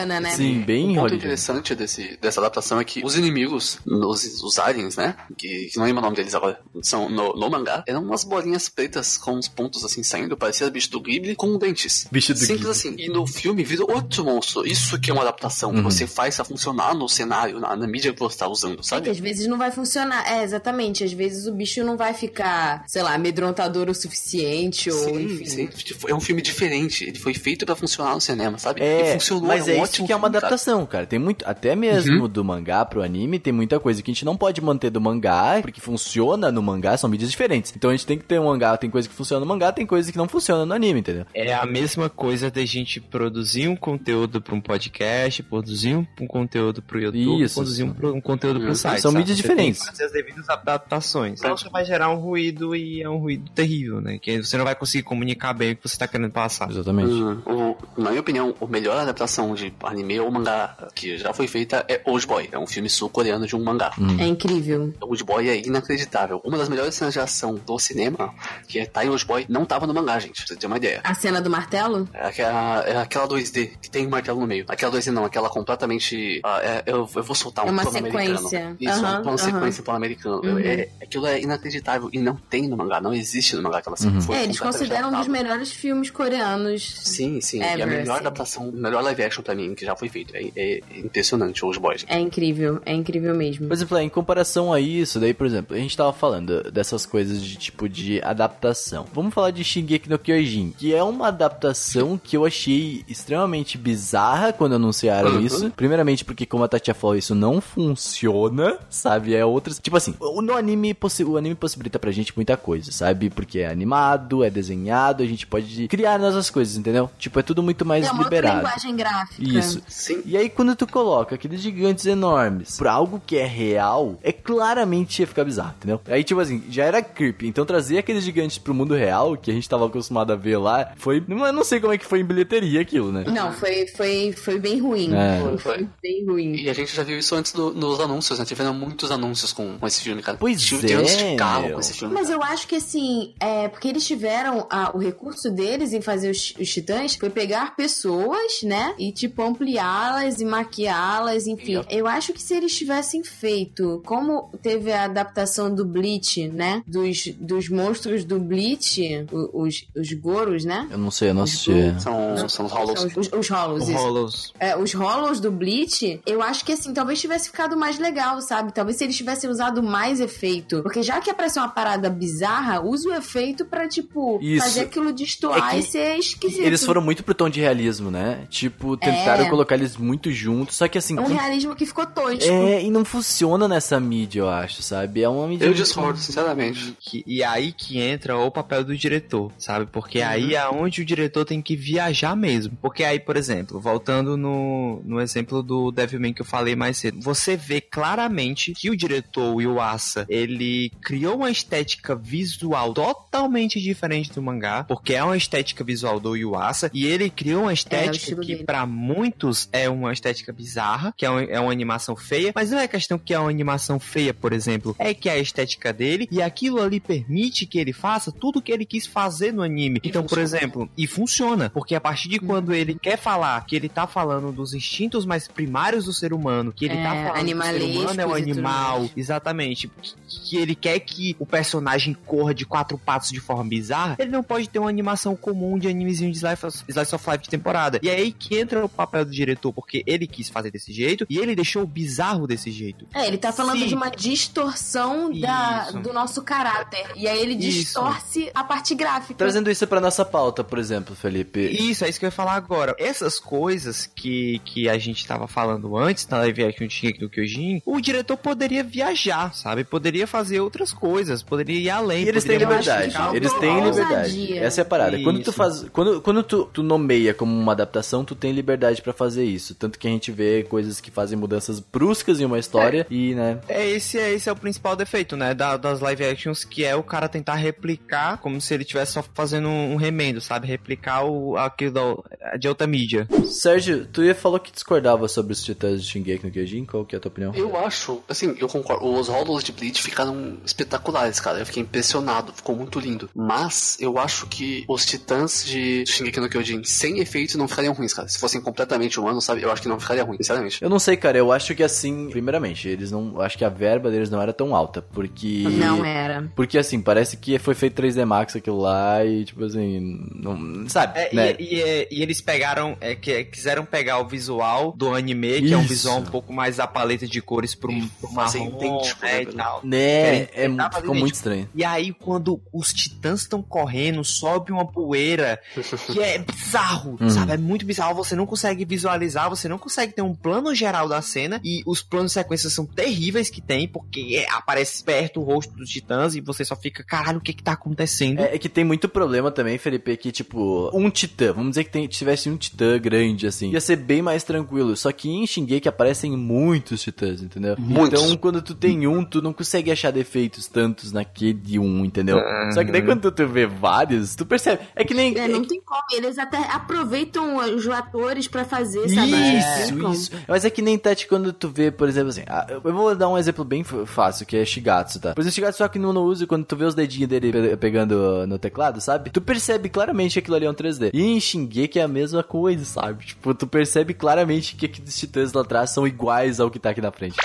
hollywoodiana, né? Sim, bem O ponto interessante desse, dessa adaptação é que os inimigos, os, os aliens, né? Que, que não lembro o nome deles agora, são no, no mangá, eram umas bolinhas pretas com uns pontos assim saindo, parecia bicho do Ghibli com dentes. Bicho do Simples Ghibli. assim. E no filme vira outro monstro. Isso que é uma adaptação. que Você faz pra funcionar no cenário, na, na mídia que você tá usando, É sabe? às vezes não vai funcionar. É, exatamente. Às vezes o bicho não vai ficar, sei lá, amedrontador o suficiente, ou Sim, enfim. sim. É um filme diferente. Ele foi feito pra funcionar no cinema, sabe? É, e funcionou, mas é, é um isso isso que é uma adaptação, cara. Tem muito, até mesmo do mangá pro anime, tem muita coisa que a gente não pode manter do mangá, porque funciona no mangá, são mídias diferentes. Então a gente tem que ter um mangá, tem coisa que funciona no mangá, tem coisa que não funciona no anime, entendeu? É a mesma coisa da gente produzir um conteúdo para um podcast, produzir um, um conteúdo pro YouTube, Isso. produzir um, um conteúdo pro Hum. site. São sabe? mídias Você diferentes. Tem que fazer as devidas adaptações. Então você vai gerar um ruído e é um ruído terrível, né? Que você não vai conseguir comunicar bem o que você tá querendo passar. Exatamente. Hum, o- na minha opinião, o melhor adaptação de anime ou mangá que já foi feita é Old Boy. É um filme sul-coreano de um mangá. É incrível. Old Boy é inacreditável. Uma das melhores cenas de ação do cinema, que é tá em Old Boy, não tava no mangá, gente. Pra você ter uma ideia. A cena do martelo? É aquela, é aquela 2D que tem um martelo no meio. Aquela 2D não, aquela completamente. ah, é- eu, eu vou soltar um É uma plano americano. sequência. Isso, Aham, um plano aham. sequência plano americano. Uhum. É, aquilo é inacreditável e não tem no mangá, não existe no mangá aquela cena. Foi É, eles consideram um dos melhores filmes coreanos. Sim, sim. e a Ever, melhor assim. adaptação, o melhor live action pra mim que já foi feito. É, é impressionante, Old Boy. É incrível, é incrível mesmo. Por exemplo, em comparação a isso, daí, por exemplo, a gente tava falando dessas coisas de tipo de adaptação. Vamos falar de Shingeki no Kyojin, que é uma adaptação que eu achei extremamente bizarra quando anunciaram Uhum. isso. Primeiramente porque, como a Tatia falou, isso não funciona, sabe? É outras... Tipo assim, o- no anime, possi- o anime possibilita pra gente muita coisa, sabe? Porque é animado, é desenhado, a gente pode criar nossas coisas, entendeu? Tipo, é tudo muito mais é uma outra liberado. linguagem gráfica. Isso. Sim. E aí, quando tu coloca aqueles gigantes enormes pra algo que é real, é claramente ia ficar bizarro, entendeu? Aí, tipo assim, já era creepy. Então, trazer aqueles gigantes pro mundo real, que a gente tava acostumado a ver lá, foi. Eu não sei como é que foi em bilheteria aquilo, né? Não, foi, foi, foi bem ruim. É. Foi, Foi. bem ruim. E a gente já viu isso antes do- nos anúncios, né? Tiveram muitos anúncios com, com esse filme, cara. Pois Tive é, anos de carro meu. com esse filme. Mas eu acho que assim, é porque eles tiveram a- o recurso deles em fazer os, os titãs foi pegar pessoas, né? E tipo ampliá-las e maquiá-las, enfim. Eu acho que se eles tivessem feito, como teve a adaptação do Bleach, né? Dos, dos monstros do Bleach, os, os Goros, né? Eu não sei, eu não assisti. São, são os Hollows. São Os, os, os Hollows, isso. Hollows. É, os Hollows do Bleach, eu acho que assim, talvez tivesse ficado mais legal, sabe? Talvez se eles tivessem usado mais efeito. Porque já que é pra ser uma parada bizarra, usa o efeito pra, tipo, Isso. fazer aquilo destoar É que e ser esquisito. Eles foram muito pro tom de realismo, né? Tipo, tentaram É. colocar eles muito juntos, só que assim. É um realismo que ficou tosco. É, e não funciona nessa mídia, eu acho, sabe? É uma mídia. Eu muito- discordo, sinceramente. Que- e aí que entra o papel do diretor, sabe? Porque aí é onde o diretor tem que viajar mesmo. Porque aí, por exemplo, voltando no, no exemplo do Devilman que eu falei mais cedo, você vê claramente que o diretor, o Yuasa, ele criou uma estética visual totalmente diferente do mangá, porque é uma estética visual do Yuasa, e ele criou uma estética estilo que dele. pra muitos é uma estética bizarra, que é uma, é uma animação feia, mas não é questão que é uma animação feia, por exemplo, é que é a estética dele e aquilo ali permite que ele faça tudo que ele quis fazer no anime. E então, por funciona. exemplo, e funciona, porque a partir de quando ele quer falar que ele tá falando dos instintos mais primários do ser humano, que ele É, tá falando que o ser humano é um animal, exatamente, que, que ele quer que o personagem corra de quatro patos de forma bizarra, ele não pode ter uma animação comum de animezinho de slice of, slice of life de temporada. E é aí que entra o papel do diretor, porque ele quis fazer desse jeito e ele deixou o bizarro desse jeito. É, ele tá falando Sim. de uma distorção da, Isso. do nosso caráter. E aí ele Isso. distorce a parte gráfica. Trazendo isso pra nossa pauta, por exemplo, Felipe. Isso, é isso que eu ia falar agora. Essas coisas que, que a gente tava falando antes, na live action no Kyojin, o diretor poderia viajar, sabe? Poderia fazer outras coisas, poderia ir além. E eles têm liberdade. Eles têm liberdade. ousadia. Essa é a parada. Quando tu Isso. faz, quando, quando tu, tu nomeia como uma adaptação, tu tem liberdade pra fazer isso. Tanto que a gente vê coisas que fazem mudanças bruscas em uma história e, né, É, esse, é, esse é o principal defeito, né? da- das live actions, que é o cara tentar replicar como se ele estivesse só fazendo um, remendo, sabe? Replicar o, aquilo da, de outra mídia. Sérgio, tu ia falou que discordava sobre os titãs de Shingeki no Kyojin, qual que é a tua opinião? Eu acho, assim, eu concordo. Os Hollows de Bleach ficaram espetaculares, cara. Eu fiquei impressionado, ficou muito lindo. Mas eu acho que os titãs de Shingeki no Kyojin sem efeito não ficariam ruins, cara. Se fossem completamente humanos, sabe? Eu acho que não ficaria ruim, sinceramente. Eu não sei, cara, eu acho que assim, primeiramente, eles não, eu acho que a verba deles não era tão alta, porque Não era. Porque assim, parece que foi feito 3D Max aquilo lá e tipo assim, não, sabe, É, né? e, e, é, e eles pegaram, é, que, quiseram pegar o visual do anime, que é um Isso. visual um pouco mais da paleta de cores pro, pro marrom, idêntico, né, né, e tal. Né, é, fazer ficou muito estranho. E aí, quando os titãs estão correndo, sobe uma poeira que é bizarro, Uhum. sabe? É muito bizarro. Você não consegue consegue visualizar, você não consegue ter um plano geral da cena e os planos de sequência são terríveis que tem, porque é, aparece perto o rosto dos titãs e você só fica, caralho, o que que tá acontecendo? É, é que tem muito problema também, Felipe, que tipo, um titã, vamos dizer que tem, tivesse um titã grande assim, ia ser bem mais tranquilo. Só que em Shingeki aparecem muitos titãs, entendeu? Muitos. Então quando tu tem um, tu não consegue achar defeitos tantos naquele um, entendeu? Só que daí quando tu vê vários, tu percebe. É que nem. É, não tem como. Eles até aproveitam os atores pra fazer, sabe? Isso, Ficam- isso. Mas é que nem Tati quando tu vê, por exemplo, assim, ah, eu vou dar um exemplo bem fácil, que é Shigatsu, tá? Por exemplo, Shigatsu só que no, no uso, quando tu vê os dedinhos dele pe- pegando no teclado, sabe? Tu percebe claramente que aquilo ali é um 3D. E em Shingeki é a mesma coisa, sabe? Tipo, tu percebe claramente que aqueles titãs lá atrás são iguais ao que tá aqui na frente.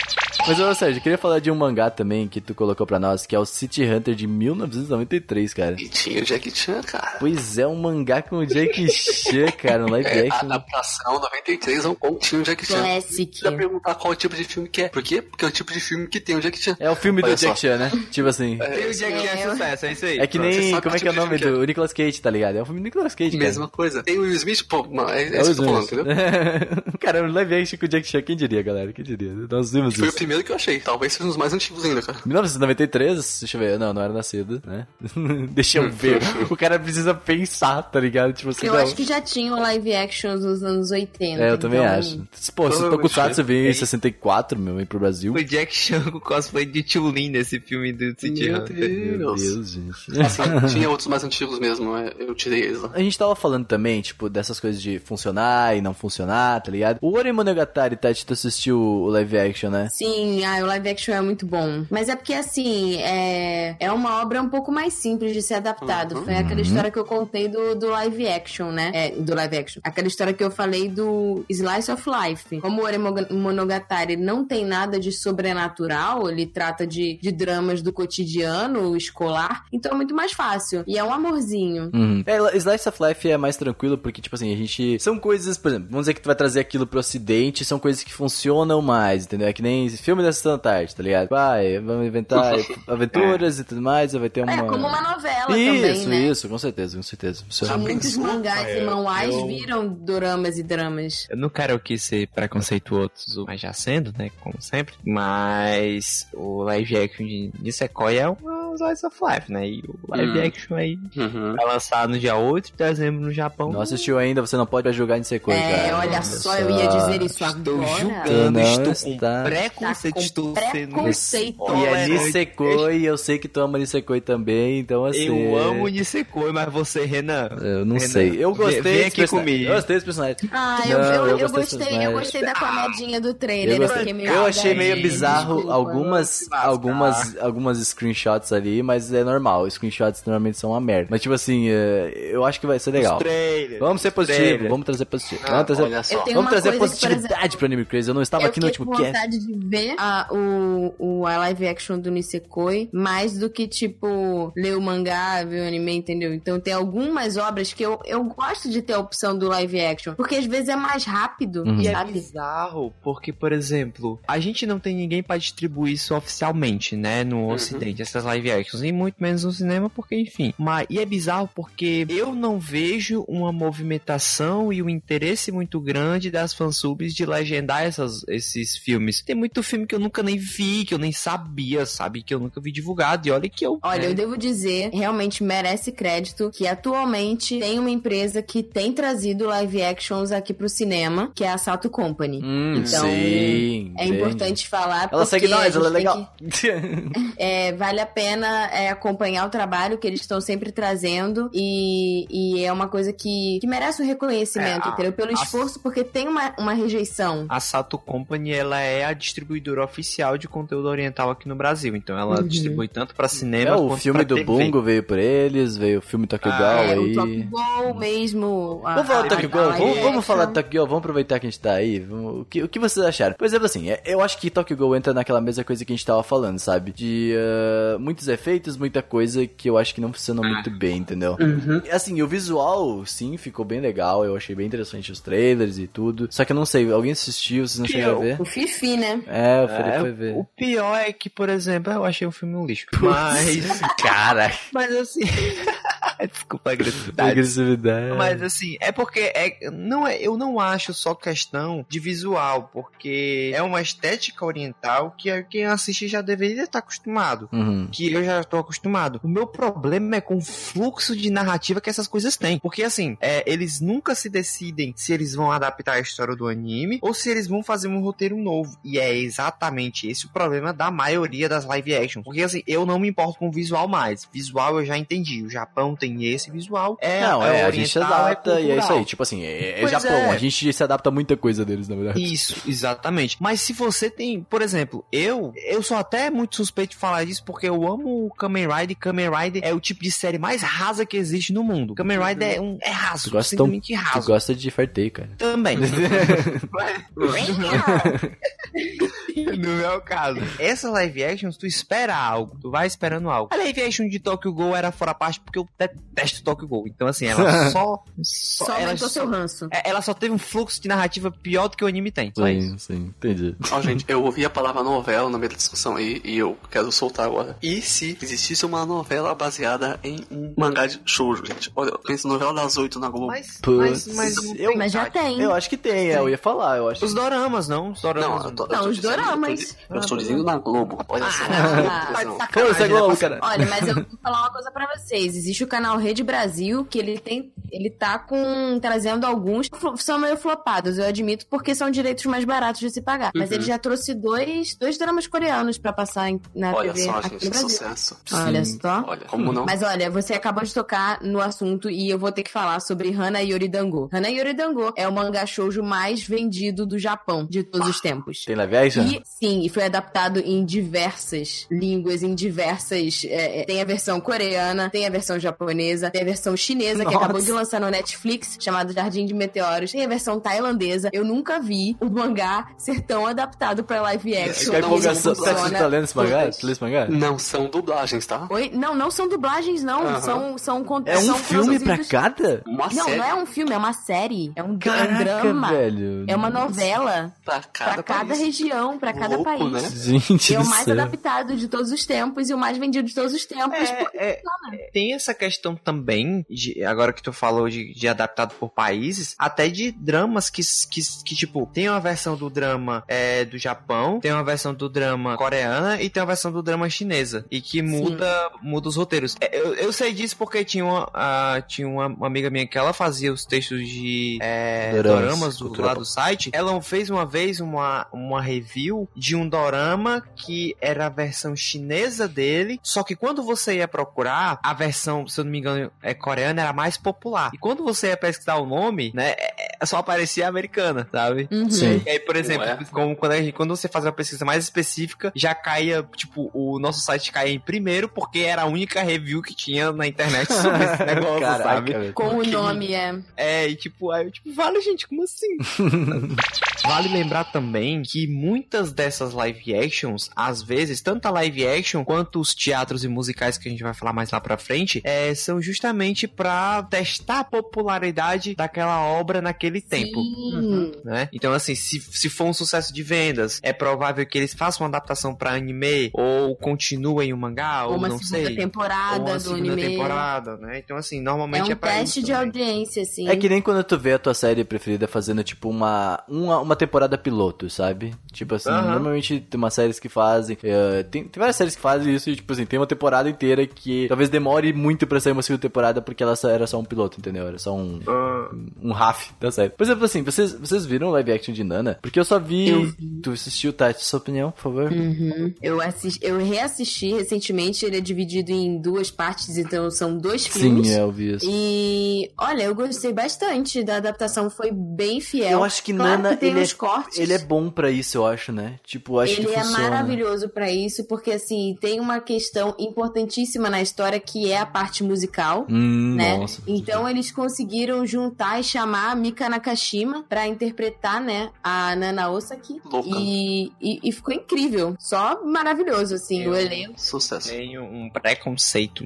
Mas, ô Sérgio, eu queria falar de um mangá também que tu colocou pra nós, que é o City Hunter de 1993, cara. E tinha o Jack Chan, cara. Pois é, um mangá com o Jackie Chan, cara, um live É, action. adaptação 93 é um pontinho o Jack Chan. Classic. Precisa perguntar qual tipo de filme que é. Por quê? Porque é o tipo de filme que tem o Jack Chan. É o filme do Olha só. Jack Chan, né? Tipo assim. Tem o Jack Chan É, é sucesso, é isso aí. É que nem. Como é que que é o tipo nome que do Nicolas Cage, tá ligado? É o filme do Nicolas Cage. cara. Mesma coisa. Tem o Will Smith, pô, mano, é, é É isso o que eu tô falando, entendeu? Cara, o live action com o Jack Chan, quem diria, galera? Quem diria? Nós vimos Foi o isso. Primeiro que eu achei. Talvez seja um dos mais antigos ainda, cara. 1993, deixa eu ver. Não, não era nascido, né? deixa eu ver. o cara precisa pensar, tá ligado? Tipo assim, Eu não. acho que já tinham live actions nos anos 80. É, eu também então- acho. Pô, se Provavelmente Tokusatsu veio em Ele- 64, meu, vem pro Brasil. O Jack Chan com cosplay de Chun-Li nesse filme do City Meu Deus. Deus, gente. Assim, tinha outros mais antigos mesmo, é, eu tirei eles lá. A gente tava falando também, tipo, dessas coisas de funcionar e não funcionar, tá ligado? O Ori Monogatari, Tati, tu assistiu o live action, né? Sim, ah, o live action é muito bom. Mas é porque, assim, é, é uma obra um pouco mais simples de ser adaptado. Foi aquela história que eu contei do, do live action, né? É, do live action. Aquela história que eu falei do Slice of Life. Como o Monogatari não tem nada de sobrenatural, ele trata de, de dramas do cotidiano escolar, então é muito mais fácil. E é um amorzinho. Uhum. É, Slice of Life é mais tranquilo porque, tipo assim, a gente. São coisas, por exemplo, vamos dizer que tu vai trazer aquilo pro ocidente, são coisas que funcionam mais, entendeu? É que nem filme da Sessão da Tarde, tá ligado? Vai, vamos inventar aventuras e tudo mais, vai ter uma. É, como uma novela Isso, também, né? isso, com certeza, com certeza. Isso é- Que muitos mangás É, e manhwas eu- viram doramas e dramas. Eu não quero aqui ser preconceituoso, mas já sendo, né? Como sempre. Mas o live action de, de Sequoia é um Slice of Life, né? E o live Hum. action aí Uhum. vai lançar no dia 8 de dezembro no Japão. Não assistiu ainda, você não pode jogar em Sequoia, É, cara. olha só, eu ia dizer isso Estou agora. julgando, Não estou está. com preconceito, Tá com estou sendo... E é Tolerante. Nisekoi, eu sei que tu ama Nisekoi também, então assim. Eu amo Nisekoi, mas você, Renan... Eu não Renan, sei. Eu vem- gostei vem desse aqui personagem. comigo. Eu gostei desse personagem. Ah, eu, Não, eu, eu eu, gostei gostei, eu gostei da comedinha do trailer. Eu, Eu, gostei. meio Eu achei meio bizarro desculpa. algumas, algumas, algumas screenshots ali, mas é normal. Screenshots normalmente são uma merda. Mas tipo assim, é, eu acho que vai ser legal. Trailers, Vamos ser os positivo, trailers. vamos trazer positivo. Ah, vamos trazer. Eu vamos trazer que, positividade exemplo, pro Anime Crazy. Eu não estava Eu aqui no último cast. vontade de ver a, o, o a live action do Nisekoi mais do que, tipo, ler o mangá, ver o anime, entendeu? Então tem algumas obras que eu, eu gosto de ter a opção do live action, porque às vezes é mais rápido, Uhum. E é bizarro, porque, por exemplo, a gente não tem ninguém pra distribuir isso oficialmente, né, no ocidente, essas live actions, e muito menos no cinema, porque, enfim. Mas, e é bizarro porque eu não vejo uma movimentação e um interesse muito grande das fansubs de legendar essas, esses filmes. Tem muito filme que eu nunca nem vi, que eu nem sabia, sabe, que eu nunca vi divulgado, e olha que eu... Olha, né, eu devo dizer, realmente merece crédito que atualmente tem uma empresa que tem trazido live actions aqui pro cinema, que é a Sato Company. Hum, Então, sim. É bem. importante falar Ela segue nós, ela é legal. que- é, vale a pena é, acompanhar o trabalho que eles estão sempre trazendo e, e é uma coisa que, que merece um reconhecimento, É, a- entendeu? Pelo a- esforço, porque tem uma, uma rejeição. A Sato Company, ela é a distribuidora oficial de conteúdo oriental aqui no Brasil. Então ela Uhum. distribui tanto pra cinema É, o quanto filme pra do TV. Bungo veio por eles, veio o filme Tokyo Ah, Ghoul É, o aí. Top Ball mesmo. a- Vamos falar do Tokyo Ghoul? Vamos, vamos falar do Tokyo Ghoul, vamos aproveitar que a gente tá aí. Vamos- O que, o que vocês acharam? Por exemplo, assim, é- eu acho que Tokyo Ghoul entra naquela mesma coisa que a gente tava falando, sabe? De ah, muitos efeitos, muita coisa que eu acho que não funcionou muito bem, entendeu? Uhum. Assim, o visual, sim, ficou bem legal. Eu achei bem interessante os trailers e tudo. Só que eu não sei, alguém assistiu, vocês não chegaram a ver? O Fifi, né? É, o Felipe É, foi ver. o pior é que, por exemplo, eu achei o filme um lixo. Mas, Cara, mas assim, Desculpa a agressividade. Agressividade. Mas assim, é porque é, não é, eu não acho só questão de visual, porque é uma estética oriental que é- quem assiste já deveria estar acostumado. Uhum. Que eu já estou acostumado. O meu problema é com o fluxo de narrativa que essas coisas têm. Porque assim, é, eles nunca se decidem se eles vão adaptar a história do anime ou se eles vão fazer um roteiro novo. E é exatamente esse o problema da maioria das live action. Porque assim, eu não me importo com o visual mais. Visual eu já entendi. O Japão tem esse visual. É, Não, é, a oriental, gente se adapta e é isso aí. Tipo assim, é, é Japão. é. A gente se adapta a muita coisa deles, na verdade. Isso, exatamente. Mas se você tem, por exemplo, eu, eu sou até muito suspeito de falar disso porque eu amo o Kamen Rider. e Kamen Rider é o tipo de série mais rasa que existe no mundo. Kamen Rider é um é raso, Tu gosta, tão, simplesmente tu raso. gosta de fartei, cara. Também. no meu caso. Essas live actions, tu espera algo. Tu vai esperando algo. A live action de Tokyo Ghoul era fora parte porque eu detesto Tokyo Ghoul. Então, assim, ela só... Só ela aumentou seu ranço. é, Ela só teve um fluxo de narrativa pior do que o anime tem. Só. Sim, sim, entendi. Ó, gente, eu ouvi a palavra novela no meio da discussão aí e eu quero soltar agora. E se existisse uma novela baseada em um mangá de shoujo, gente? Olha, eu penso novela das oito na Globo. Mas, mas, mas, eu- Mas já tem. Eu acho que tem, é, eu ia falar, eu acho. Os doramas, não? Os doramas. Não, eu tô, Não, os dizendo- doramas. Eu estou dizendo na Globo. Olha só. Ah, tá de Pô, você é Globo, né? cara. Olha, mas eu vou falar uma coisa pra vocês. Existe o canal Rede Brasil, que ele tem. Ele tá com. trazendo alguns. São meio flopados, eu admito, porque são direitos mais baratos de se pagar. Mas Uhum. ele já trouxe dois, dois dramas coreanos pra passar em- na Olha TV só, aqui gente, no que Brasil. sucesso. Olha Sim. só. Olha, como não? Mas olha, você acabou de tocar no assunto e eu vou ter que falar sobre Hana Yori Dango. Hana Yori Dango é o mangá shoujo mais vendido do Japão de todos os tempos. Tem action? E sim, e foi adaptado em diversas línguas, em diversas. é, é, tem a versão coreana, tem a versão japonesa, tem a versão chinesa, que Nossa. acabou de lançar no Netflix, chamado Jardim de Meteoros, tem a versão tailandesa. Eu nunca vi o mangá ser tão adaptado pra live action. Que a não, não que você tá lendo esse mangá? Você lê esse mangá? Não são dublagens, tá? Oi? Não, não são dublagens, não. Aham. São, são É um são filme pra cada? Uma Não, série não é um filme, é uma série. É um, é um Caraca, drama. velho. É uma novela pra cada, pra cada país. região, pra cada Louco, país. né? Gente E é o mais céu. adaptado de todos os tempos e o mais vendido de todos os tempos. É, é, tem essa questão também, de, agora que tu falou de, de adaptado por países, até de dramas que, que, que, tipo, tem uma versão do drama é, do Japão, tem uma versão do drama coreana e tem uma versão do drama chinesa. E que muda, muda os roteiros. É, Eu, eu sei disso porque tinha uma, ah, tinha uma, uma amiga minha que ela fazia os textos de é, Doramas, do, lá do site. Ela fez uma vez uma, uma review de um dorama que era a versão chinesa dele, só que quando você ia procurar, a versão, se eu não me engano, é coreana, era mais popular. E quando você ia pesquisar o nome, né, é- é- só aparecia a americana, sabe? Uhum. Sim. E aí, por exemplo, Ué. como quando, a gente- quando você fazia uma pesquisa mais específica, já caía, tipo, o nosso site caía em primeiro, porque era a única review que tinha na internet sobre esse negócio, Caraca, sabe? Com o nome, é. É, e tipo, aí eu, tipo, vale, gente, como assim? vale lembrar também que muitas dessas live actions, às vezes, tanto a live action quanto os teatros e musicais que a gente vai falar mais lá pra frente, é, são justamente pra testar a popularidade daquela obra naquele tempo. Sim. Né? Então, assim, se, se for um sucesso de vendas, é provável que eles façam uma adaptação pra anime, ou continuem o mangá, ou, Ou uma não segunda sei. temporada ou uma do segunda anime. temporada, né? Então, assim, É normalmente um é, pra teste isso de também. audiência, assim. É que nem quando tu vê a tua série preferida fazendo, tipo, uma, uma, uma temporada piloto, sabe? Tipo assim, Aham. normalmente tem umas séries que fazem. eh, tem, tem várias séries que fazem isso e, tipo assim, tem uma temporada inteira que talvez demore muito pra sair uma segunda temporada porque ela só- era só um piloto, entendeu? Era só um, Ah, um half da série. Por exemplo, assim, vocês, vocês viram o live action de Nana? Porque eu só vi. Eu Tu assistiu, Tati? Sua opinião, por favor? Uhum. Eu, assis- eu reassisti recentemente, ele é dividido em duas partes, então são dois filmes. Sim, é, eu vi isso. E olha, eu gostei bastante da adaptação, foi bem fiel. Eu acho que Claro Nana, que tem ele, é, cortes. ele é bom pra isso, eu acho, né? Tipo, eu acho Ele que é funciona. maravilhoso pra isso, porque assim, tem uma questão importantíssima na história que é a parte musical. Hum, Né? nossa. Então eles conseguiram juntar e chamar a Mika Nakashima pra interpretar, né, a Nana Osaki. Louca. E, e, e ficou incrível. Só maravilhoso, assim, Eu- o elenco. Sucesso. tenho um preconceito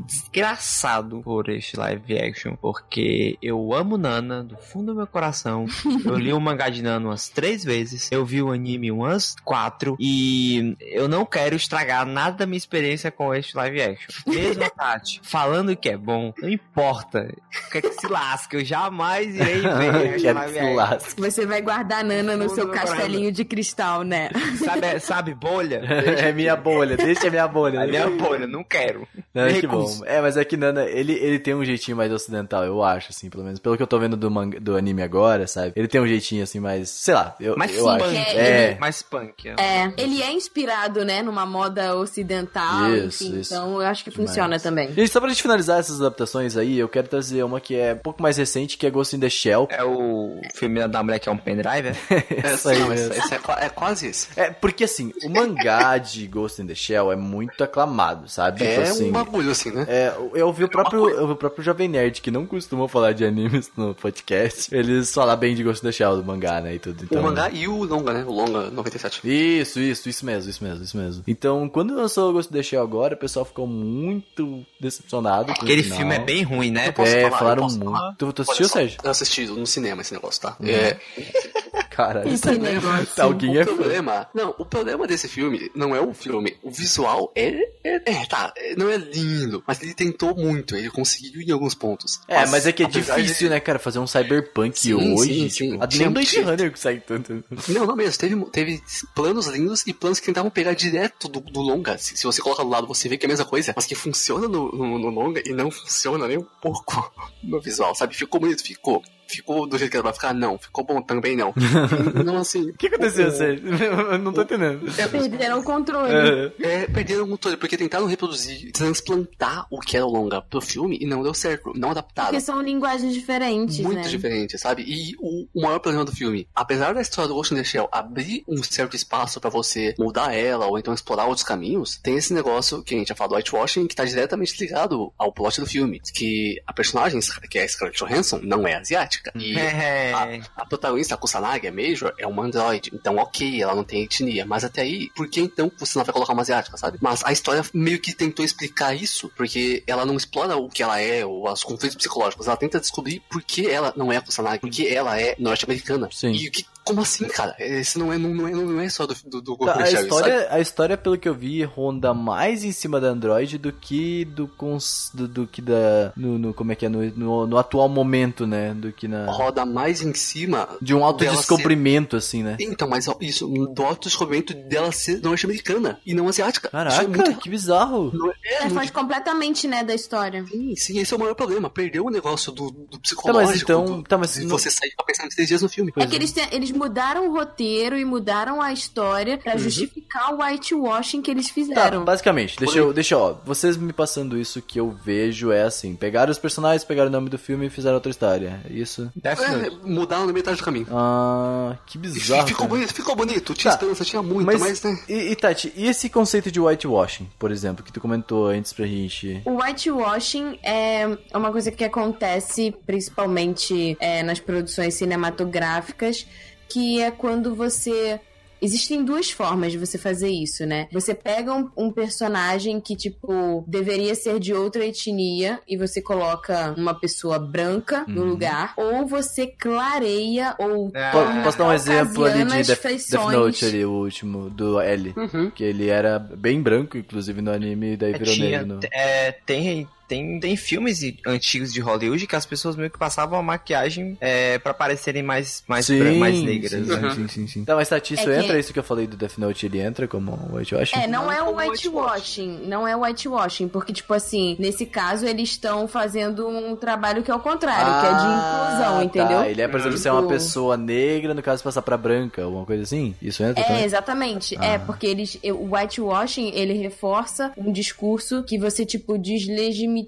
desgraçado por este live action, porque eu amo Nana do fundo do meu coração. eu li o mangá de Nana umas três vezes, eu vi o anime umas quatro, e eu não quero estragar nada da minha experiência com este live action. Mesmo a Tati falando que é bom. Não importa. Quer que se lasque, eu jamais irei ver. Quero que se lasque. Você vai guardar a Nana no seu castelinho de cristal, né? Sabe, sabe bolha? É minha bolha, deixa a minha bolha. A minha bolha, não quero. Não, que bom. É, mas é que Nana, ele, ele tem um jeitinho mais ocidental, eu acho, assim, pelo menos. Pelo que eu tô vendo do, manga, do anime agora, sabe? Ele tem um jeitinho, assim, mais, sei lá, eu, Mais eu punk. acho. É, É, Mais punk. É, ele é inspirado, né, numa moda ocidental, Isso, enfim, isso. então eu acho que Demais. funciona também. Gente, só pra gente finalizar essas adaptações aí, eu quero trazer uma que é um pouco mais recente, que é Ghost in the Shell. É o filme da mulher que é um pendrive, é? É, Isso aí mesmo. é, é quase esse. É, porque assim, o mangá de Ghost in the Shell é muito aclamado, sabe? É Tipo assim, um bagulho assim, né? É, eu ouvi o próprio, eu ouvi o próprio Jovem Nerd, que não costuma falar de animes no podcast, eles falam bem de Ghost in the Shell, do mangá, né, e tudo. Então... O mangá e o longa, né? O longa 97. Isso, isso, isso mesmo, isso mesmo, isso mesmo. Então, quando lançou o Ghost in the Shell agora, o pessoal ficou muito decepcionado com Aquele o final. filme é bem ruim, né? Eu posso É, falar, eu falaram posso muito. falar? Tu, tu assistiu, Sérgio? Eu assisti no cinema esse negócio, tá? É, Caralho, Esse negócio. alguém o é fã. problema, não, o problema desse filme não é o filme. O visual é, é, é, tá, é, não é lindo, mas ele tentou muito, ele conseguiu em alguns pontos. É, mas é que é difícil, de- né, cara, fazer um cyberpunk Sim, hoje. sim, sim. Tipo, nem Blade tinha- Runner que sai tanto. Não, não mesmo. Teve, teve planos lindos e planos que tentavam pegar direto do, do longa. Se, se você coloca do lado, você vê que é a mesma coisa, mas que funciona no, no, no longa e não funciona nem um pouco no visual, sabe? Ficou bonito, ficou. Ficou do jeito que era pra ficar? Não. Ficou bom também? Não. não, assim. O que aconteceu, Sérgio? Eu não tô entendendo. Perderam o controle. É. É, perderam o controle, porque tentaram reproduzir, transplantar o que era o longa pro filme e não deu certo. Não adaptaram. Porque são linguagens diferentes, muito né? diferente, sabe? E o, o maior problema do filme, apesar da história do Ghost in the Shell abrir um certo espaço pra você mudar ela ou então explorar outros caminhos, tem esse negócio que a gente já falou do whitewashing que tá diretamente ligado ao plot do filme, que a personagem, que é a Scarlett Johansson, não é asiática. E É. a, a protagonista, a Kusanagi, a Major, é uma android. Então, ok, ela não tem etnia. Mas até aí, por que então você não vai colocar uma asiática, sabe? Mas a história meio que tentou explicar isso, porque ela não explora o que ela é, ou os conflitos psicológicos. Ela tenta descobrir por que ela não é a Kusanagi, por que ela é norte-americana. Sim. E o que, como assim, cara? Esse não é, não, não é, não é só do, do, do Tá, Goku a, Shell, sabe? história, a história, pelo que eu vi, ronda mais em cima da Android do que do, cons, do, do que da. No, no- como é que é? No, no, no atual momento, né? Do que na. Roda mais em cima De um autodescobrimento, assim, né? Então, mas isso, do autodescobrimento dela ser norte-americana e não asiática. Isso Caraca, é muito que bizarro. Não é, é É, muito foge completamente, né, da história. Sim, sim, esse é o maior problema. Perdeu o negócio do, do Tá, psicológico. mas então. do- Tá, mas. você sair pra pensar em três dias no filme. É que eles, têm- eles mudaram o roteiro e mudaram a história pra justificar o whitewashing que eles Tá, fizeram. basicamente, deixa eu, deixa eu, ó, vocês me passando isso que eu vejo é assim, pegaram os personagens, pegaram o nome do filme e fizeram outra história, é isso? É, mudaram na metade do caminho. Ah, que bizarro, ficou cara. bonito, ficou bonito. Tinha Tá, esperança, tinha muito, Mas, mas, né? e, e Tati, e esse conceito de whitewashing, por exemplo, que tu comentou antes pra gente? O whitewashing é uma coisa que acontece principalmente é, nas produções cinematográficas, que é quando você. Existem duas formas de você fazer isso, né? Você pega um, um personagem que, tipo, deveria ser de outra etnia e você coloca uma pessoa branca no Uhum. lugar, ou você clareia ou É. Posso dar um exemplo ali de Death. Death Note ali, o último, do L. Uhum. Que ele era bem branco, inclusive no anime, e daí virou tinha- negro. no- é, tem, tem, tem filmes antigos de Hollywood que as pessoas meio que passavam a maquiagem é, pra parecerem mais, mais, bran- mais negras. sim, né? sim, sim, sim. Tá, mas Tati, isso É que- entra, isso que eu falei do Death Note, ele entra como whitewashing? É, não é o como whitewashing, não é o whitewashing, porque, tipo assim, nesse caso eles estão fazendo um trabalho que é o contrário, que é de inclusão, tá. entendeu? Ele é, por exemplo, ser uma pessoa negra, no caso, passar pra branca, alguma coisa assim? Isso entra É, também? exatamente. Ah. É, porque eles, o whitewashing, ele reforça um discurso que você, tipo, deslegitimiza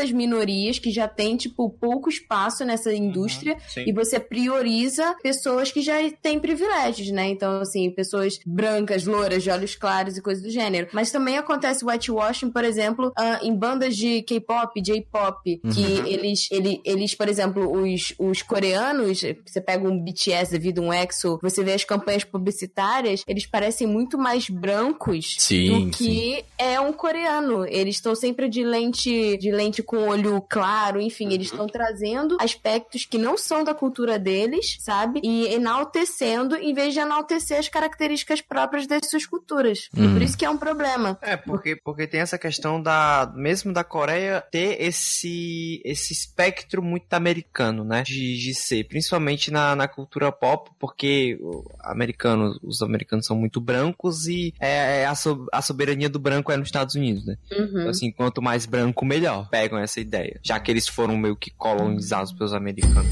as minorias que já tem, tipo, pouco espaço nessa indústria Sim. e você prioriza pessoas que já têm privilégios, né? Então, assim, pessoas brancas, louras, de olhos claros e coisas do gênero. Mas também acontece whitewashing, por exemplo, ah, em bandas de K-pop, J-pop, que eles, ele, eles, por exemplo, os, os coreanos, você pega um BTS devido um EXO, você vê as campanhas publicitárias, eles parecem muito mais brancos Sim, do que é um coreano. Eles estão sempre de lente de lente com olho claro, enfim, eles estão trazendo aspectos que não são da cultura deles, sabe? E enaltecendo em vez de enaltecer as características próprias das suas culturas. E Hum. por isso que é um problema. É, porque, porque tem essa questão da, mesmo da Coreia, ter esse, esse espectro muito americano, né? De, de ser, principalmente na, na cultura pop, porque o americano, os americanos são muito brancos e é, é a, so- a soberania do branco é nos Estados Unidos, né? Uhum. Então, assim, quanto mais branco, melhor. Pegam essa ideia. Já que eles foram meio que colonizados pelos americanos.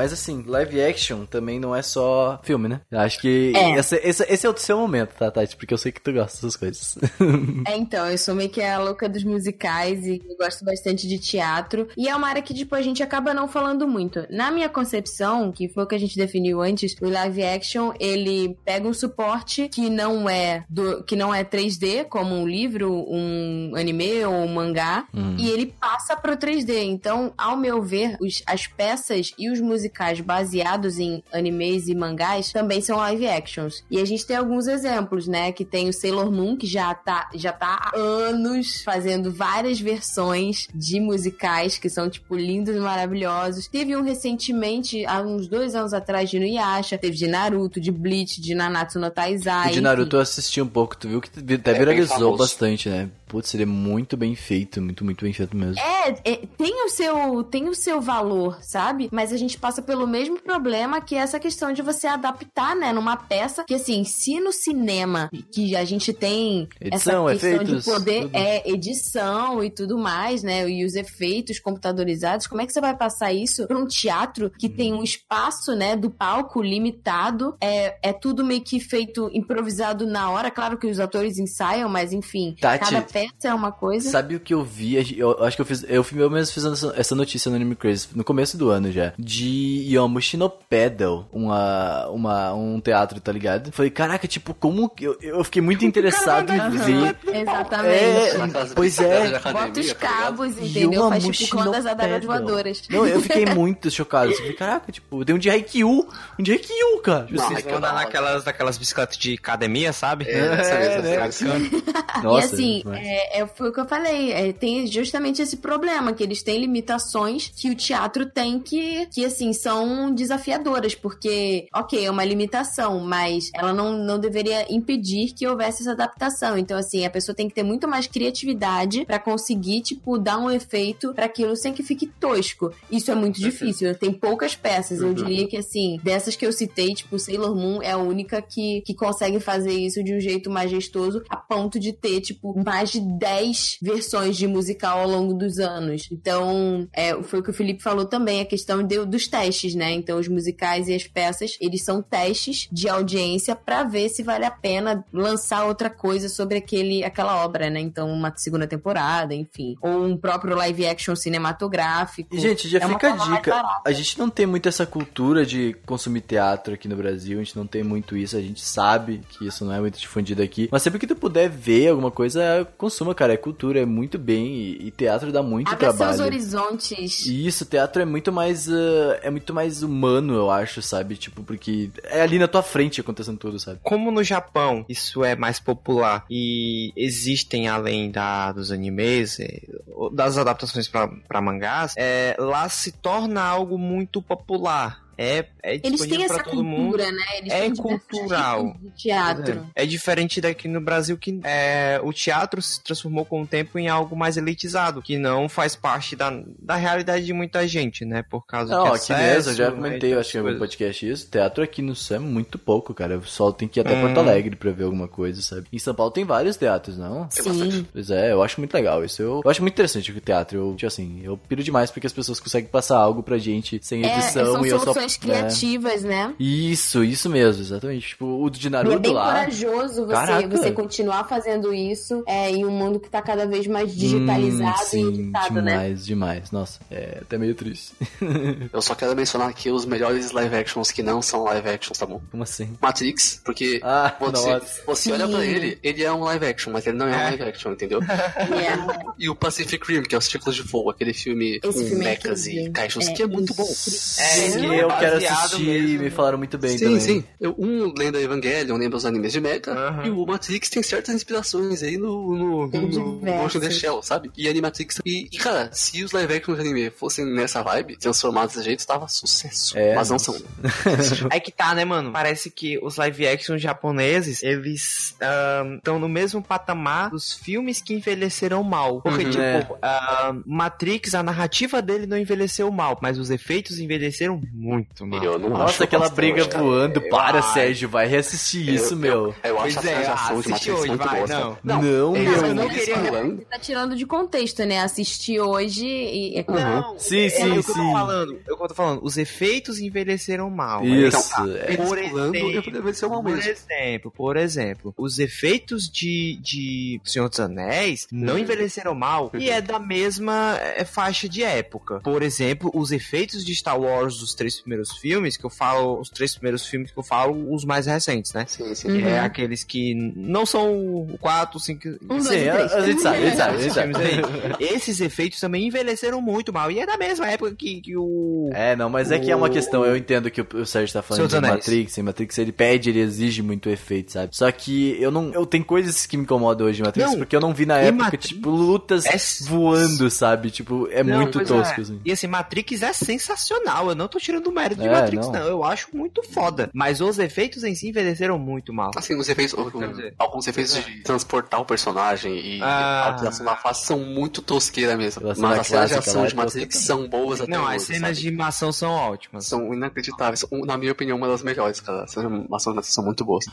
Mas assim, live action também não é só filme, né? Acho que É. esse, esse, esse é o seu momento, tá, Tati? Porque eu sei que tu gosta dessas coisas. É, então, eu sou meio que a louca dos musicais e gosto bastante de teatro. E é uma área que, tipo, a gente acaba não falando muito. Na minha concepção, que foi o que a gente definiu antes, o live action, ele pega um suporte que não é do, que não é 3D, como um livro, um anime ou um mangá, Hum. e ele passa pro 3D. Então, ao meu ver, os- as peças e os musicais baseados em animes e mangás também são live actions. E a gente tem alguns exemplos, né? Que tem o Sailor Moon, que já tá, já tá há anos fazendo várias versões de musicais que são, tipo, lindos e maravilhosos. Teve um recentemente, há uns dois anos atrás, de Inuyasha. Teve de Naruto, de Bleach, de Nanatsu no Taizai. De Naruto eu assisti um pouco, tu viu que até É viralizou famoso. bastante, né? Putz, ele é muito bem feito, muito, muito bem feito mesmo. É, é, tem o seu tem o seu valor, sabe? Mas a gente passa pelo mesmo problema que é essa questão de você adaptar, né, numa peça que assim, se no cinema que a gente tem Edição, essa questão efeitos, de poder tudo. é edição e tudo mais, né, e os efeitos computadorizados, como é que você vai passar isso para um teatro que tem um espaço, né, do palco limitado? É, é tudo meio que feito improvisado na hora, claro que os atores ensaiam, mas enfim, Tati, cada peça é uma coisa. Sabe o que eu vi? Eu acho que eu fiz. Eu, eu mesmo fiz essa, essa notícia no Anime Crazy no começo do ano já. De Yomushi no Pedal, uma, uma, um teatro, tá ligado? Falei, caraca, tipo, como. que- Eu, eu fiquei muito interessado em ver. Exatamente. É, pois é. academia, Bota os tá cabos, entendeu? Faz tipo clã das adagas voadoras. Não, eu fiquei muito chocado. Assim, falei, caraca, tipo, tem um de Haikyuu. Um de Haikyuu, cara. Não, andar hora. naquelas, naquelas bicicletas de academia, sabe? É, essa mesmo, né? Nossa, e assim, mas- é, é, foi o que eu falei, é, tem justamente esse problema, que eles têm limitações que o teatro tem que, que assim, são desafiadoras, porque, ok, é uma limitação, mas ela não, não deveria impedir que houvesse essa adaptação. Então, assim, a pessoa tem que ter muito mais criatividade pra conseguir, tipo, dar um efeito pra aquilo sem que fique tosco. Isso é muito difícil, tem poucas peças, eu Uhum. diria que, assim, dessas que eu citei, tipo, Sailor Moon é a única que, que consegue fazer isso de um jeito majestoso, a ponto de ter, tipo, mais de 10 versões de musical ao longo dos anos. Então, é, foi o que o Felipe falou também, a questão de- dos testes, né? Então, os musicais e as peças, eles são testes de audiência pra ver se vale a pena lançar outra coisa sobre aquele, aquela obra, né? Então, uma segunda temporada, enfim. Ou um próprio live action cinematográfico. Gente, já É fica a dica. A gente não tem muito essa cultura de consumir teatro aqui no Brasil. A gente não tem muito isso. A gente sabe que isso não é muito difundido aqui. Mas sempre que tu puder ver alguma coisa, consuma, cara. É cultura, é muito bem. E, e teatro dá muito Abre seus trabalho. horizontes. E Isso, teatro é muito mais. ah, é muito mais humano, eu acho, sabe? Tipo, porque é ali na tua frente acontecendo tudo, sabe? Como no Japão isso é mais popular e existem além da, dos animes, das adaptações para mangás, é, lá se torna algo muito popular. É, é Eles têm essa todo mundo. cultura, né? Eles É cultural. de teatro. É diferente daqui no Brasil que é, o teatro se transformou com o tempo em algo mais elitizado, que não faz parte da, da realidade de muita gente, né? Por causa Não, de aqui acesso, mesmo, eu já né, comentei, eu acho que no podcast isso. Teatro aqui no Sul é muito pouco, cara. O pessoal tem que ir até Hum. Porto Alegre pra ver alguma coisa, sabe? Em São Paulo tem vários teatros, não? Tem Sim. bastante. Pois é, eu acho muito legal isso. Eu, eu acho muito interessante o teatro. Eu, tipo assim, eu piro demais porque as pessoas conseguem passar algo pra gente sem É, edição são e eu só. Soluções é. criativas, né? Isso, isso mesmo, exatamente. Tipo, o de E é Naruto bem lá. corajoso você, Caraca. você continuar fazendo isso é, em um mundo que tá cada vez mais digitalizado Hum, e sim, editado, né? demais, demais. Nossa, é até meio triste. Eu só quero mencionar aqui os melhores live actions que não são live actions, tá bom? Como assim? Matrix, porque Ah, você, nossa. você olha pra ele, ele é um live action, mas ele não é, um É. live action, entendeu? É. E o Pacific Rim, que é os Círculos de Fogo, aquele filme Esse com filme é mechas e incrível. caixas, É que é muito bom. É, que eu. Quero assistir, mesmo. me falaram muito bem sim, também. sim. Eu, um lembra Evangelion, lembra os animes de Mecha, Aham. e o Matrix tem certas inspirações aí no, no, Tem no. Ghost in the Shell, sabe? E Animatrix. E, e, cara, se os live action de anime fossem nessa vibe, transformados desse jeito, tava sucesso. É, Mas não são. É que tá, né, mano? Parece que os live action japoneses, eles estão no mesmo patamar dos filmes que envelheceram mal. Porque, Uhum, tipo, é. ahn, Matrix, a narrativa dele não envelheceu mal, mas os efeitos envelheceram muito mal. Eu não Nossa, acho aquela bastante, briga cara. voando. Para, ai. Sérgio, vai reassistir isso, Eu- meu. Eu Pois acho a é, assiste hoje, muito vai, boa. não. sabe? Não, eles meu. eu não queria- Você tá tirando de contexto, né? Assistir hoje e. é claro. Não, Sim, é sim, que eu sim. tô falando. É eu tô falando. Os efeitos envelheceram mal. Isso. Então, é. eles Por exemplo, Por exemplo, por exemplo, os efeitos de, de Senhor dos Anéis não envelheceram mal e é da mesma é, faixa de época. Por exemplo, os efeitos de Star Wars dos três primeiros filmes, que eu falo, os três primeiros filmes que eu falo, os mais recentes, né? Sim, sim. Uhum. É aqueles que não são o 4, 5. Um, Sim, e a, gente sabe, a gente sabe, a gente Esses sabe. filmes aí. Esses efeitos também envelheceram muito mal. E é da mesma época que, que o. É, não, mas é que é uma O- questão, eu entendo que o, o Sérgio tá falando de. Matrix, e Matrix ele pede, ele exige muito efeito, sabe? Só que eu não, eu tenho coisas que me incomodam hoje em Matrix, Não, porque eu não vi na época, Matrix tipo, lutas é- voando, sabe? Tipo, é Não, muito pois tosco, é. assim. E assim, Matrix é sensacional. Eu não tô tirando o mérito de É, Matrix, não. não. Eu acho muito foda. Mas os efeitos em si envelheceram muito mal. Assim, os efeitos, dizer, alguns efeitos de transportar o personagem e Ah. a alteração da face são muito tosqueira mesmo. Mas as cenas de ação de é Matrix são boas até Não, hoje, as cenas sabe? de animação são ótimas. São inacreditáveis. Na minha opinião, uma das melhores, cara. As cenas de animação são muito boas.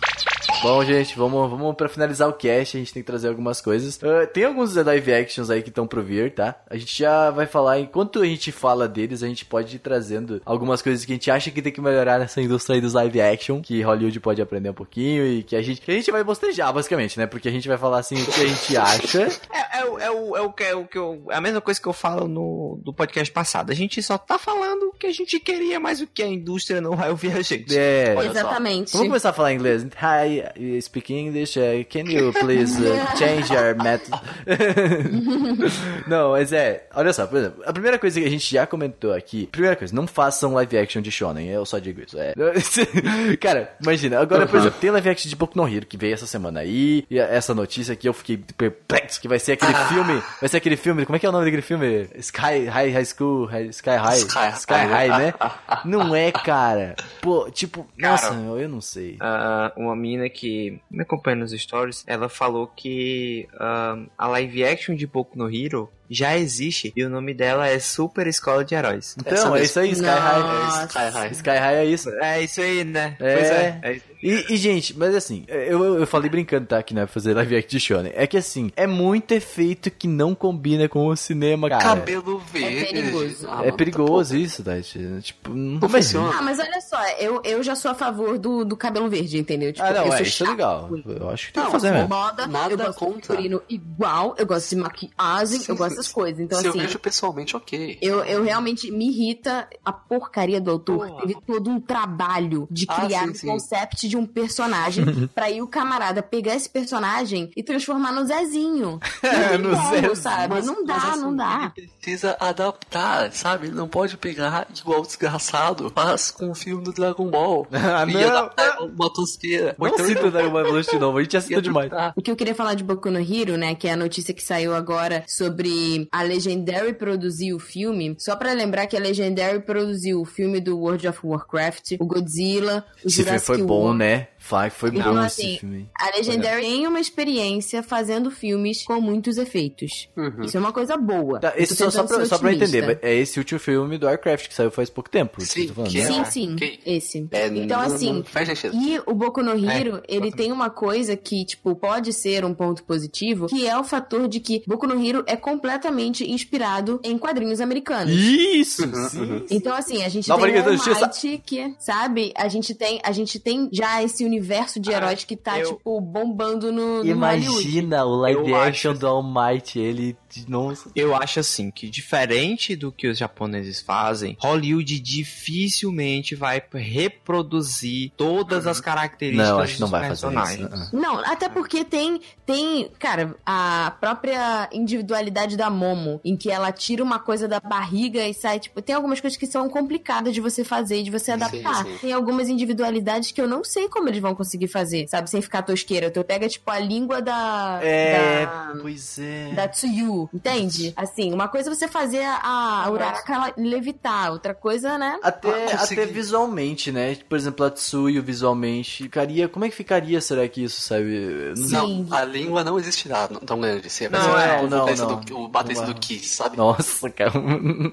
Bom, gente, vamos, vamos pra finalizar o cast, a gente tem que trazer algumas coisas. Ah, tem alguns live actions aí que estão pro vir, tá? A gente já vai falar, enquanto a gente fala deles, a gente pode ir trazendo algumas coisas que a gente acha que tem que melhorar nessa indústria aí dos live action, que Hollywood pode aprender um pouquinho e que a gente, que a gente vai bostejar, basicamente, né? Porque a gente vai falar assim o que a gente acha. É, é, o- é, o, é, o que, é o que eu. É a mesma coisa que eu falo no do podcast passado. A gente só tá falando o que a gente queria, mas o que a indústria não vai ouvir a gente. É. Exatamente. Vamos começar a falar inglês. Hi, you speak English? Uh, can you please uh, change your method? não, mas é, olha só, por exemplo, a primeira coisa que a gente já comentou aqui, primeira coisa, não façam live action de shonen, eu só digo isso. É. Cara, imagina, agora, por exemplo, tem live action de Boku no Hero que veio essa semana aí, e essa notícia aqui eu fiquei perplexo, que vai ser aquele filme, vai ser aquele filme, como é que é o nome daquele filme? Sky High, High School, High- Sky High, Sky- Sky High, né? Ah, Não é, cara. Pô, tipo, Cara. nossa, eu eu não sei. Ah, uma mina que me acompanha nos stories, ela falou que ah, a live action de Boku no Hero já existe e o nome dela é Super Escola de Heróis. Então, é isso aí, Sky High. Nossa. Sky High. Sky High é isso. É isso aí, né? É. Pois é. é. E, e, gente, mas assim, eu, eu falei brincando, tá? Que não é fazer live action de shonen. É que assim, é muito efeito que não combina com o cinema, cara. Cabelo verde. perigoso. Ah, É perigoso tá isso, Tati. Tipo, não, Não funciona. Ah, mas olha só, eu, eu já sou a favor do, do cabelo verde, entendeu? Tipo, Ah, não, eu é, sou isso é legal. Eu acho que tem que Não, fazer mesmo. Moda, Nada eu gosto contra. de igual, eu gosto de maquiagem, Sim, eu gosto sim. dessas coisas. Então, Se eu assim, vejo pessoalmente, ok. eu, eu realmente me irrita a porcaria do autor. Porra. Teve todo um trabalho de Ah, criar sim, um sim. concept de um personagem pra ir o camarada pegar esse personagem e transformar no Zezinho. É, no Zezinho. sabe? Mas- não dá, mas, assim, não dá. Ele precisa adaptar, sabe? Ele não pode pegar igual o desgraçado faz com o filme do Dragon Ball. Ah, e não. adaptar uma tosqueira. Não então cita Dragon Ball Evolution de novo, a gente já citou demais. O que eu queria falar de Boku no Hero, né, que é a notícia que saiu agora sobre a Legendary produzir o filme, só pra lembrar que a Legendary produziu o filme do World of Warcraft, o Godzilla, o Esse filme Jurassic foi bom, World. né? Foi, foi Então, bom assim, esse filme. A Legendary tem uma experiência fazendo filmes com muitos efeitos. Uhum. Isso é uma coisa boa. Tá, esse só, só, pra, só pra entender, é esse último filme do Warcraft que saiu faz pouco tempo. Sim, que falando, que né? é- Sim, sim, Ok. esse. É, então, não- assim, não faz sentido. E o Boku no Hero, É, ele tem uma coisa que, tipo, pode ser um ponto positivo, que é o fator de que Boku no Hero é completamente inspirado em quadrinhos americanos. Isso, Uhum, sim. uhum. Então, assim, a gente Nova tem Liga. Might, que, sabe? A gente tem, a gente tem já esse universo de Ah, heróis que tá, eu- tipo, bombando no, no Hollywood. Imagina o live Eu action acho- do All Might, ele. Nossa. Eu acho assim que diferente do que os japoneses fazem, Hollywood dificilmente vai reproduzir todas as características Não, acho que não dos vai fazer personagens. isso. uh-uh. Não, até porque tem, tem, cara, a própria individualidade da Momo, em que ela tira uma coisa da barriga e sai, tipo, tem algumas coisas que são complicadas de você fazer e de você adaptar. sim. Tem algumas individualidades que eu não sei como eles vão conseguir fazer, sabe, sem ficar tosqueira. Tu pega, tipo, a língua da... É, da... pois é. Da Tsuyu, entende? Assim, uma coisa é você fazer a, Uraraka levitar, outra coisa, né? Até, Ah, até visualmente, né? Por exemplo, a Tsuyu visualmente ficaria. Como é que ficaria, será que isso, sabe? Sim. Não, a língua não existirá tão grande. Vai Não, ser é, não, não. do, o batista do vai. Kiss, sabe? Nossa, cara. Um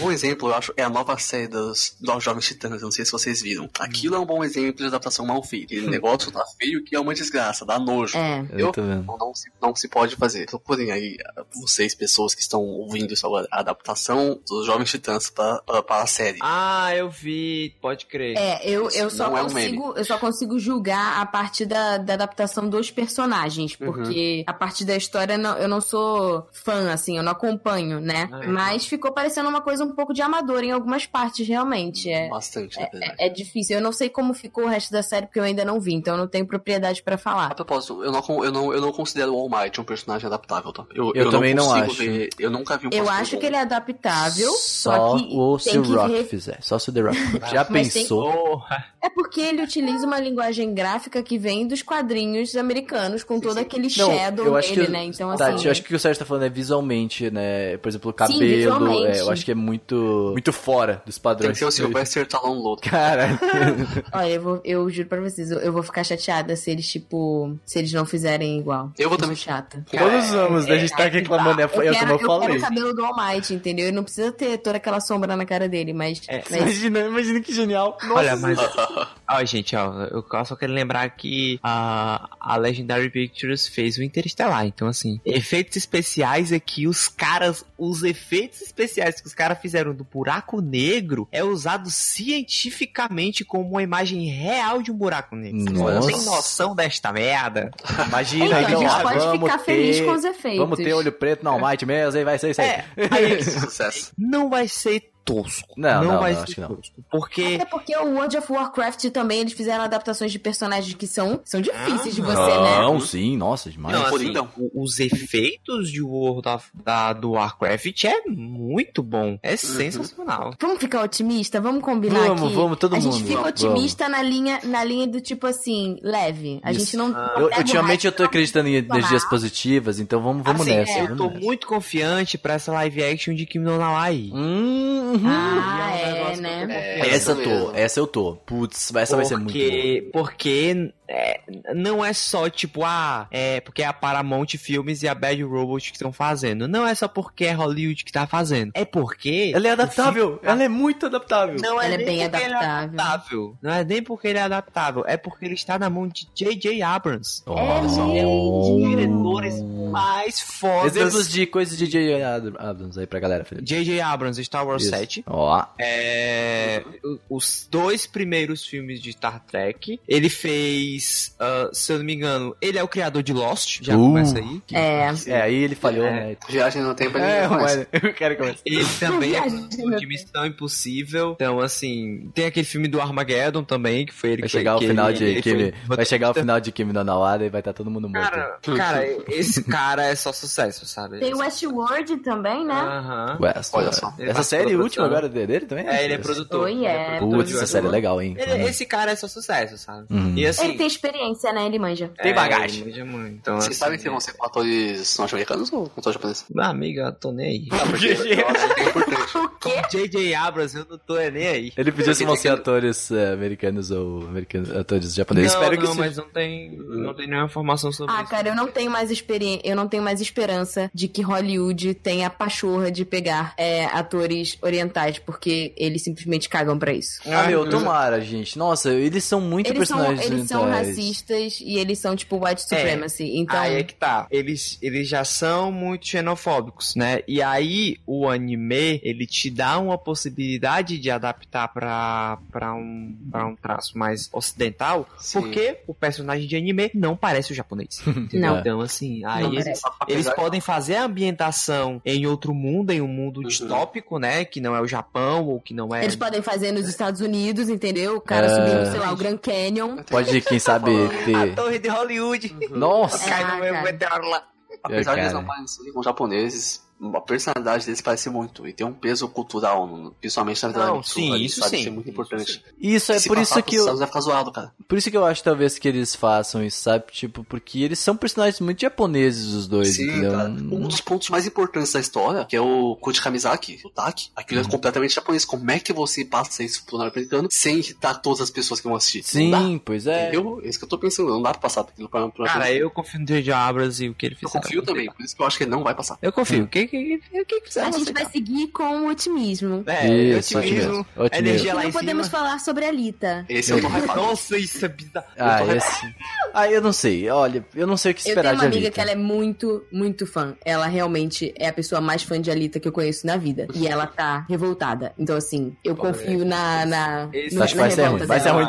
bom exemplo, eu acho, é a nova série dos, dos Jovens Titãs. Eu não sei se vocês viram. Aquilo é um bom exemplo de adaptação mal feita. Aquele negócio tá feio que é uma desgraça, dá nojo. É. Eu tô vendo. Não, não se, não se pode fazer. Procurem aí, vocês, pessoas que estão ouvindo isso agora, a adaptação dos Jovens Titãs para, para, para a série. Ah, eu vi, pode crer. É, eu, eu, só não é um consigo, eu só consigo julgar a partir da, da adaptação dos personagens, Uhum. porque a partir da história não- eu não sou fã, assim, eu não acompanho, né? Ah, é. Mas ficou parecendo uma coisa um pouco de amador em algumas partes, realmente. É, Bastante, na verdade. é, é difícil. Eu não sei como ficou o resto da série, porque eu ainda não vi, então eu não tenho propriedade pra A falar. propósito, eu não, eu não, eu não considero o All Might um personagem adaptável, tá? Eu, Eu também não acho. ver- eu nunca vi um Eu acho bom. que ele é adaptável, só, Só que o se tem o que Rock re- fizer. Só se o The Rock. Já tem- pensou? Porra. É porque ele utiliza uma linguagem gráfica que vem dos quadrinhos americanos, com todo aquele shadow eu acho dele, que, né? Então, Tati, assim. eu acho que o que o Sérgio tá falando é visualmente, né? Por exemplo, o cabelo. visualmente. é, eu acho que é muito, muito fora dos Tem padrões. que ser o Sylvester Stallone Loto. Cara, Olha, eu, vou, eu juro pra vocês, eu, eu vou ficar chateada se eles, tipo, se eles não fizerem igual. Eu vou também. chata. todos vamos, né? A gente tá aqui reclamando, é, é Eu como quero, eu eu quero falei. o cabelo do All Might, entendeu? E não precisa ter toda aquela sombra na cara dele, mas. É, mas Imagina, imagina que genial. Olha, mas. Ó, gente, ó, eu só quero lembrar que a, a Legendary Pictures fez o Interestelar. Então, assim, efeitos especiais aqui, os caras, os efeitos especiais que os caras fizeram do buraco negro é usado cientificamente como uma imagem real de um buraco negro. Nossa. tem noção desta merda? Imagina, Então, a então, gente ó, pode ficar ter, feliz com os efeitos. Vamos ter olho preto no Almighty mesmo, aí vai ser isso aí. É, aí Sucesso. não vai ser tosco. Não, não, vai não, ser acho que não. tosco. Porque. Até porque o World of Warcraft também, eles fizeram adaptações de personagens que são, são difíceis de você, né? Não, sim, nossa, demais. Não, assim, então. os efeitos de World of, da, do Warcraft é muito bom. É sensacional. Vamos ficar otimista? Vamos combinar Vamos, aqui? vamos, todo a mundo. gente fica Vamos. otimista na linha, na linha do tipo assim, leve. A Isso. gente não. não Eu, ultimamente eu tô acreditando em não energias positivas, então vamos, vamos Assim, nessa. é, eu vamos tô nessa. muito confiante pra essa live action de Kim no Nawaii. Uhum. Ah, é um é, né? É, essa eu tô, essa eu tô. Putz, essa vai ser muito boa. Porque, porque é, não é só tipo, ah, é porque é a Paramount Filmes e a Bad Robot que estão fazendo. Não é só porque é Hollywood que tá fazendo. É porque. Ela é adaptável, filme- ela é muito adaptável. Não é Ela é bem porque ele é adaptável. adaptável. Não é nem porque ele é adaptável. É porque ele está na mão de J.J. Abrams. Nossa. É um dos diretores mais fodas. Exemplos de coisas de J.J. Abrams aí pra galera, Felipe. J.J. Abrams, Star Wars Isso. 7. Ó, É, o- os dois primeiros filmes de Star Trek. Ele fez, ah, se eu não me engano, ele é o criador de Lost. Já Uh. começa aí. É. é, aí ele falhou, É. né? Viagem no tempo É, é, mais. mano, eu quero começar. Ele também é de Missão Impossível. Então, assim, tem aquele filme do Armageddon também, que foi ele Vai que chegar o que final ele- de ele Kimi, foi- vai chegar o final de Kimi no Nawada e vai estar todo mundo morto. Cara, cara, esse cara é só sucesso, sabe? Tem Westworld também, né? Aham. West, Olha só. Ele Essa série última agora dele também? É, ele é produtor. Oh, Ele yeah. é produtor Putz, essa série é legal, hein? Ele- Uhum. esse cara é só sucesso, sabe? Uhum. E assim. Ele tem experiência, né? Ele manja. Tem é, bagagem. ele manja muito. Então, Vocês assim, sabem se vão ser com atores norte-americanos ou com atores japoneses? Amigo, eu tô nem aí. Não, porque que é quê? J.J. Abrams, eu não tô nem aí. Ele podia se vão ser atores eh, americanos ou americanos, atores japoneses. não, Espero que não, seja. mas não tem, não tem nenhuma informação sobre Ah, isso. cara, eu não tenho mais experiência, eu não tenho mais esperança de que Hollywood tenha a pachorra de pegar é, atores orientais, porque eles simplesmente cagam pra isso. Ah, meu, tomara, gente. Nossa, eles são muito Eles são, personagens eles são orientais. mas- racistas e eles são, tipo, white supremacy. então. Aí é que tá. Eles, eles já são muito xenofóbicos, né? E aí o anime, ele te dá uma possibilidade de adaptar pra, pra, um, pra um traço mais ocidental, Sim. porque o personagem de anime não parece o japonês. Não. Então, assim, aí Não eles, eles podem fazer a ambientação em outro mundo, em um mundo Uhum. distópico, né? Que não é o Japão ou que não é. Eles podem fazer nos Estados Unidos, entendeu? O cara É. subindo, sei lá, o Grand Canyon. Pode, quem sabe, A ter. torre de Hollywood. Nossa! Cai no meu cara. meteoro lá. Apesar de eles não parecerem com japoneses, a personalidade deles parece muito. E tem um peso cultural, principalmente na vida Não, sim, ali, isso sabe? sim. Isso é muito Isso importante. Isso é Se por isso que eu. Vai ficar zoado, cara. Por isso que eu acho talvez que eles façam isso, sabe? Tipo, porque eles são personagens muito japoneses, os dois, Sim, entendeu? cara. Um dos pontos mais importantes da história, que é o Koji Kamizaki, o Taki, aquilo Uhum. é completamente japonês. Como é que você passa isso pro norte-americano sem irritar todas as pessoas que vão assistir? Sim, pois é. Eu, é isso que eu tô pensando, não dá pra passar aquilo pra, pra Cara, eu confio no J.J. Abrams e o que ele eu fez. confio também, por isso que eu acho que ele não vai passar. Eu confio. O que que que? A gente vai seguir com otimismo. É, Isso, otimismo, otimismo, otimismo. energia lá não em podemos cima. falar sobre a Lita. Esse eu tô hypado. Nossa, isso é bizarro. Ah, eu esse. Ah, eu não sei. Olha, eu não sei o que Eu esperar tenho uma de amiga Alita. que ela é muito, muito fã. Ela realmente é a pessoa mais fã de Alita que eu conheço na vida. E ela tá revoltada. Então, assim, eu confio na, na, Esse no- acho que na vai ser ruim, vai ser ruim,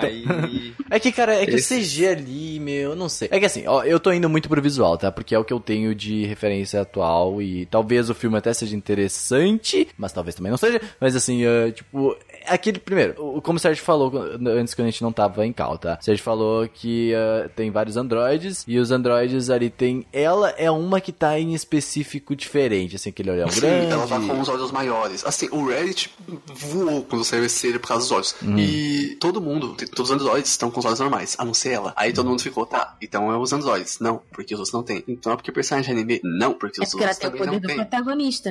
É que, cara, é que Esse- o CG ali, meu, eu não sei. É que assim, ó, eu tô indo muito pro visual, tá? Porque é o que eu tenho de referência atual e talvez o filme até seja interessante, mas talvez também não seja. Mas assim, ah, tipo, aquele, primeiro, o- como o Sérgio falou antes que a gente não tava em cal, tá? O Sérgio falou que ah, tem vários androides e os androides ali tem. Ela é uma que tá em específico diferente, assim, aquele olhão Sim, grande. ela tá com os olhos maiores. Assim, o Reddit voou quando saiu esse trailer por causa dos olhos. Uhum. E todo mundo, todos os androides estão com os olhos normais, a não ser ela. Aí todo mundo ficou, tá, então é os androides. Não, porque os outros não tem. Então é porque personagem de anime? Não, porque É os porque ela outros tem o também poder não do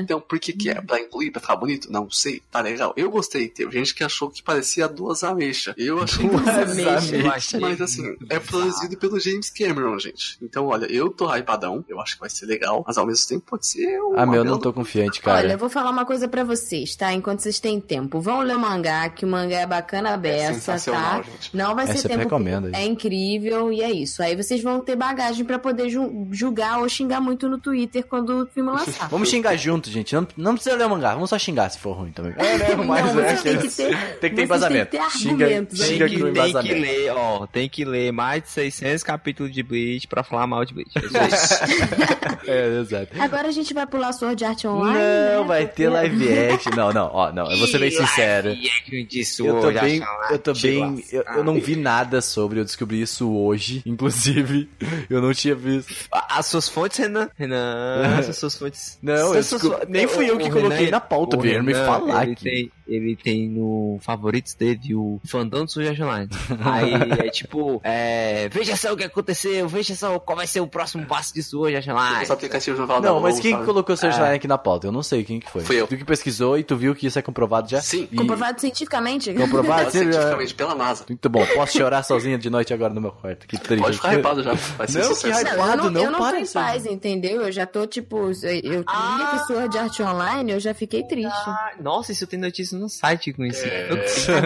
Então, por que que é? Pra incluir, pra ficar bonito? Não sei, tá legal. Eu gostei, teve gente que achou que parecia duas ameixas. Eu achei Duas ameixas. Mas assim, é produzido pelo James Cameron, gente. Então, olha, eu tô hypadão, eu acho que vai ser legal, mas ao mesmo tempo pode ser um. Ah, meu, eu não tô confiante, cara. Olha, eu vou falar uma coisa pra vocês, tá? Enquanto vocês têm tempo. Vão ler o mangá, que o mangá é bacana a beça, sensacional, tá? gente. Não vai É, ser tempo. É gente. incrível e é isso. Aí vocês vão ter bagagem pra poder ju- julgar ou xingar muito no Twitter quando o filme lançar. Vamos xingar junto, gente. Não, não precisa ler o mangá, vamos só xingar se for ruim também. É, né? Não, Mas é, vocês têm que ter- tem que ter embasamento. têm que ter Xinga, xinga Tem que, tem que ler, ó, tem que ler mais de 600 capítulos de Bleach pra falar mal de Bleach. É. É, exato. Agora a gente vai pular Sword Art Online. Não, né? vai ter live action. Não, não, ó, não, eu vou ser bem sincero. Eu tô bem, eu tô bem, eu, eu não vi nada sobre, eu descobri isso hoje, inclusive, eu não tinha visto. As suas fontes, Renan? Renan, as suas fontes. Não, eu suas descobri- fontes- nem fui eu o que Renan, coloquei na pauta, vieram me falar aqui. Tem, ele tem no favoritos dele o Sword Art Online. Aí é tipo, é, veja só o que aconteceu, veja só qual vai ser o próximo passo de Art Online. Esse aplicativo não fala Não, mas quem que sabe? colocou o Search É. Line aqui na pauta? Eu não sei quem que foi. Fui eu. Tu que pesquisou e tu viu que isso é comprovado já? Sim. E- Comprovado cientificamente? Comprovado? Já- Cientificamente, pela NASA. Muito bom, posso chorar sozinha de noite agora no meu quarto. Que triste. Pode ficar hypado já. Vai ser Não, sucesso. que Não, eu não, Hypado, não, eu não tô para em isso. paz, entendeu? Eu já tô, tipo, eu eu Ah. queria que Sword Art Online, eu já fiquei triste. Ah, Nossa, isso tem notícia no site com isso. É.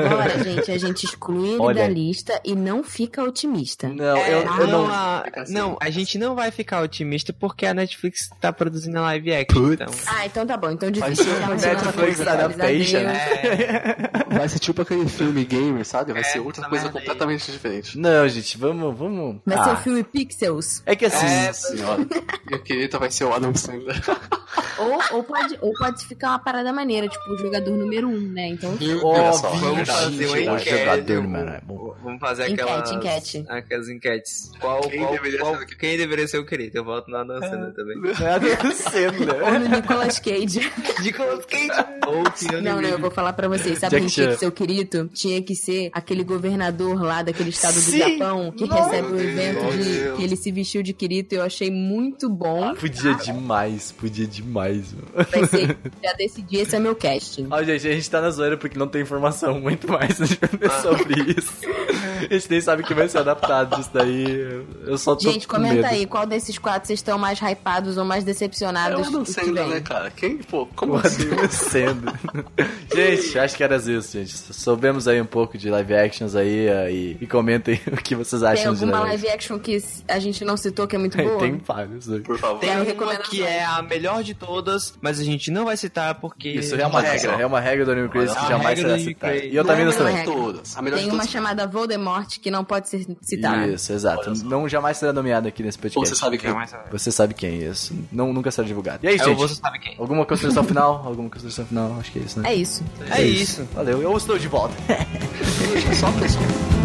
Agora, gente, a gente exclui ele Olha. da lista e não fica otimista. Não, É, eu, eu não. a, assim. não, a gente não vai ficar otimista porque a Netflix tá produzindo a live action. Então, Ah, então tá bom. Então Vai difícil. ser um continua Netflix adaptation, né? Deus. Vai ser tipo aquele filme gamer, sabe? Vai É, ser outra tá coisa vendo aí? completamente diferente. Não, gente, vamos, vamos. Vai ser Ah, o filme Pixels. É que assim. É, Senhora. Minha querida vai ser o Adam Sandler. Ou, ou, pode, ou pode ficar uma parada maneira, tipo o jogador número um, né? Então, Olha só, Óbvio, vamos fazer uma gente, enquete. jogador, mano, é bom. Vamos fazer Enquete, aquelas, enquete. aquelas enquetes. Qual, Quem qual, deveria qual- ser o querido? quem deveria ser o querido? Eu voto na Dan Sandler também. É Adam Sandler. ou no Nicolas Cage. Nicolas Cage ou Keanu Não, não, eu vou falar pra vocês. Sabe Jack quem tinha que ser o querido? Tinha que ser aquele governador lá daquele estado do Sim! Japão que Nossa! recebe o evento Meu de Deus. que ele se vestiu de Kirito. Eu achei muito bom. Podia demais, podia demais. demais, mano. Vai ser, já decidi, esse é meu casting. Ó, gente, a gente tá na zoeira porque não tem informação muito mais sobre isso. A gente nem sabe que vai ser adaptado disso daí. Eu só tô Gente, com comenta medo. aí qual desses quatro vocês estão mais hypados ou mais É decepcionados. o Adam que Sandler, né, cara? Quem, pô, como O assim? adolescendo. gente, acho que era isso, gente. Soubemos aí um pouco de live actions aí eh, e, e comentem o que vocês Tem acham de alguma live live action que a gente não citou que é muito boa? Tem vários. né? Por favor. Tem uma que é a melhor de todas, mas a gente não vai citar porque. Isso é uma regra, é uma regra do Anime Crazy É que uma jamais será citada. E eu também não é. todas. A melhor Tem de uma chamada Voldemort que não pode ser citada. Isso, exato. Não jamais será nomeado aqui nesse podcast. Você sabe quem? Você sabe quem é isso. Não, nunca será divulgado. E aí, É gente? você sabe quem. Alguma consideração final? Alguma consideração final? Acho que é isso, né? É isso. É isso. Valeu, eu estou de volta. Só pessoal.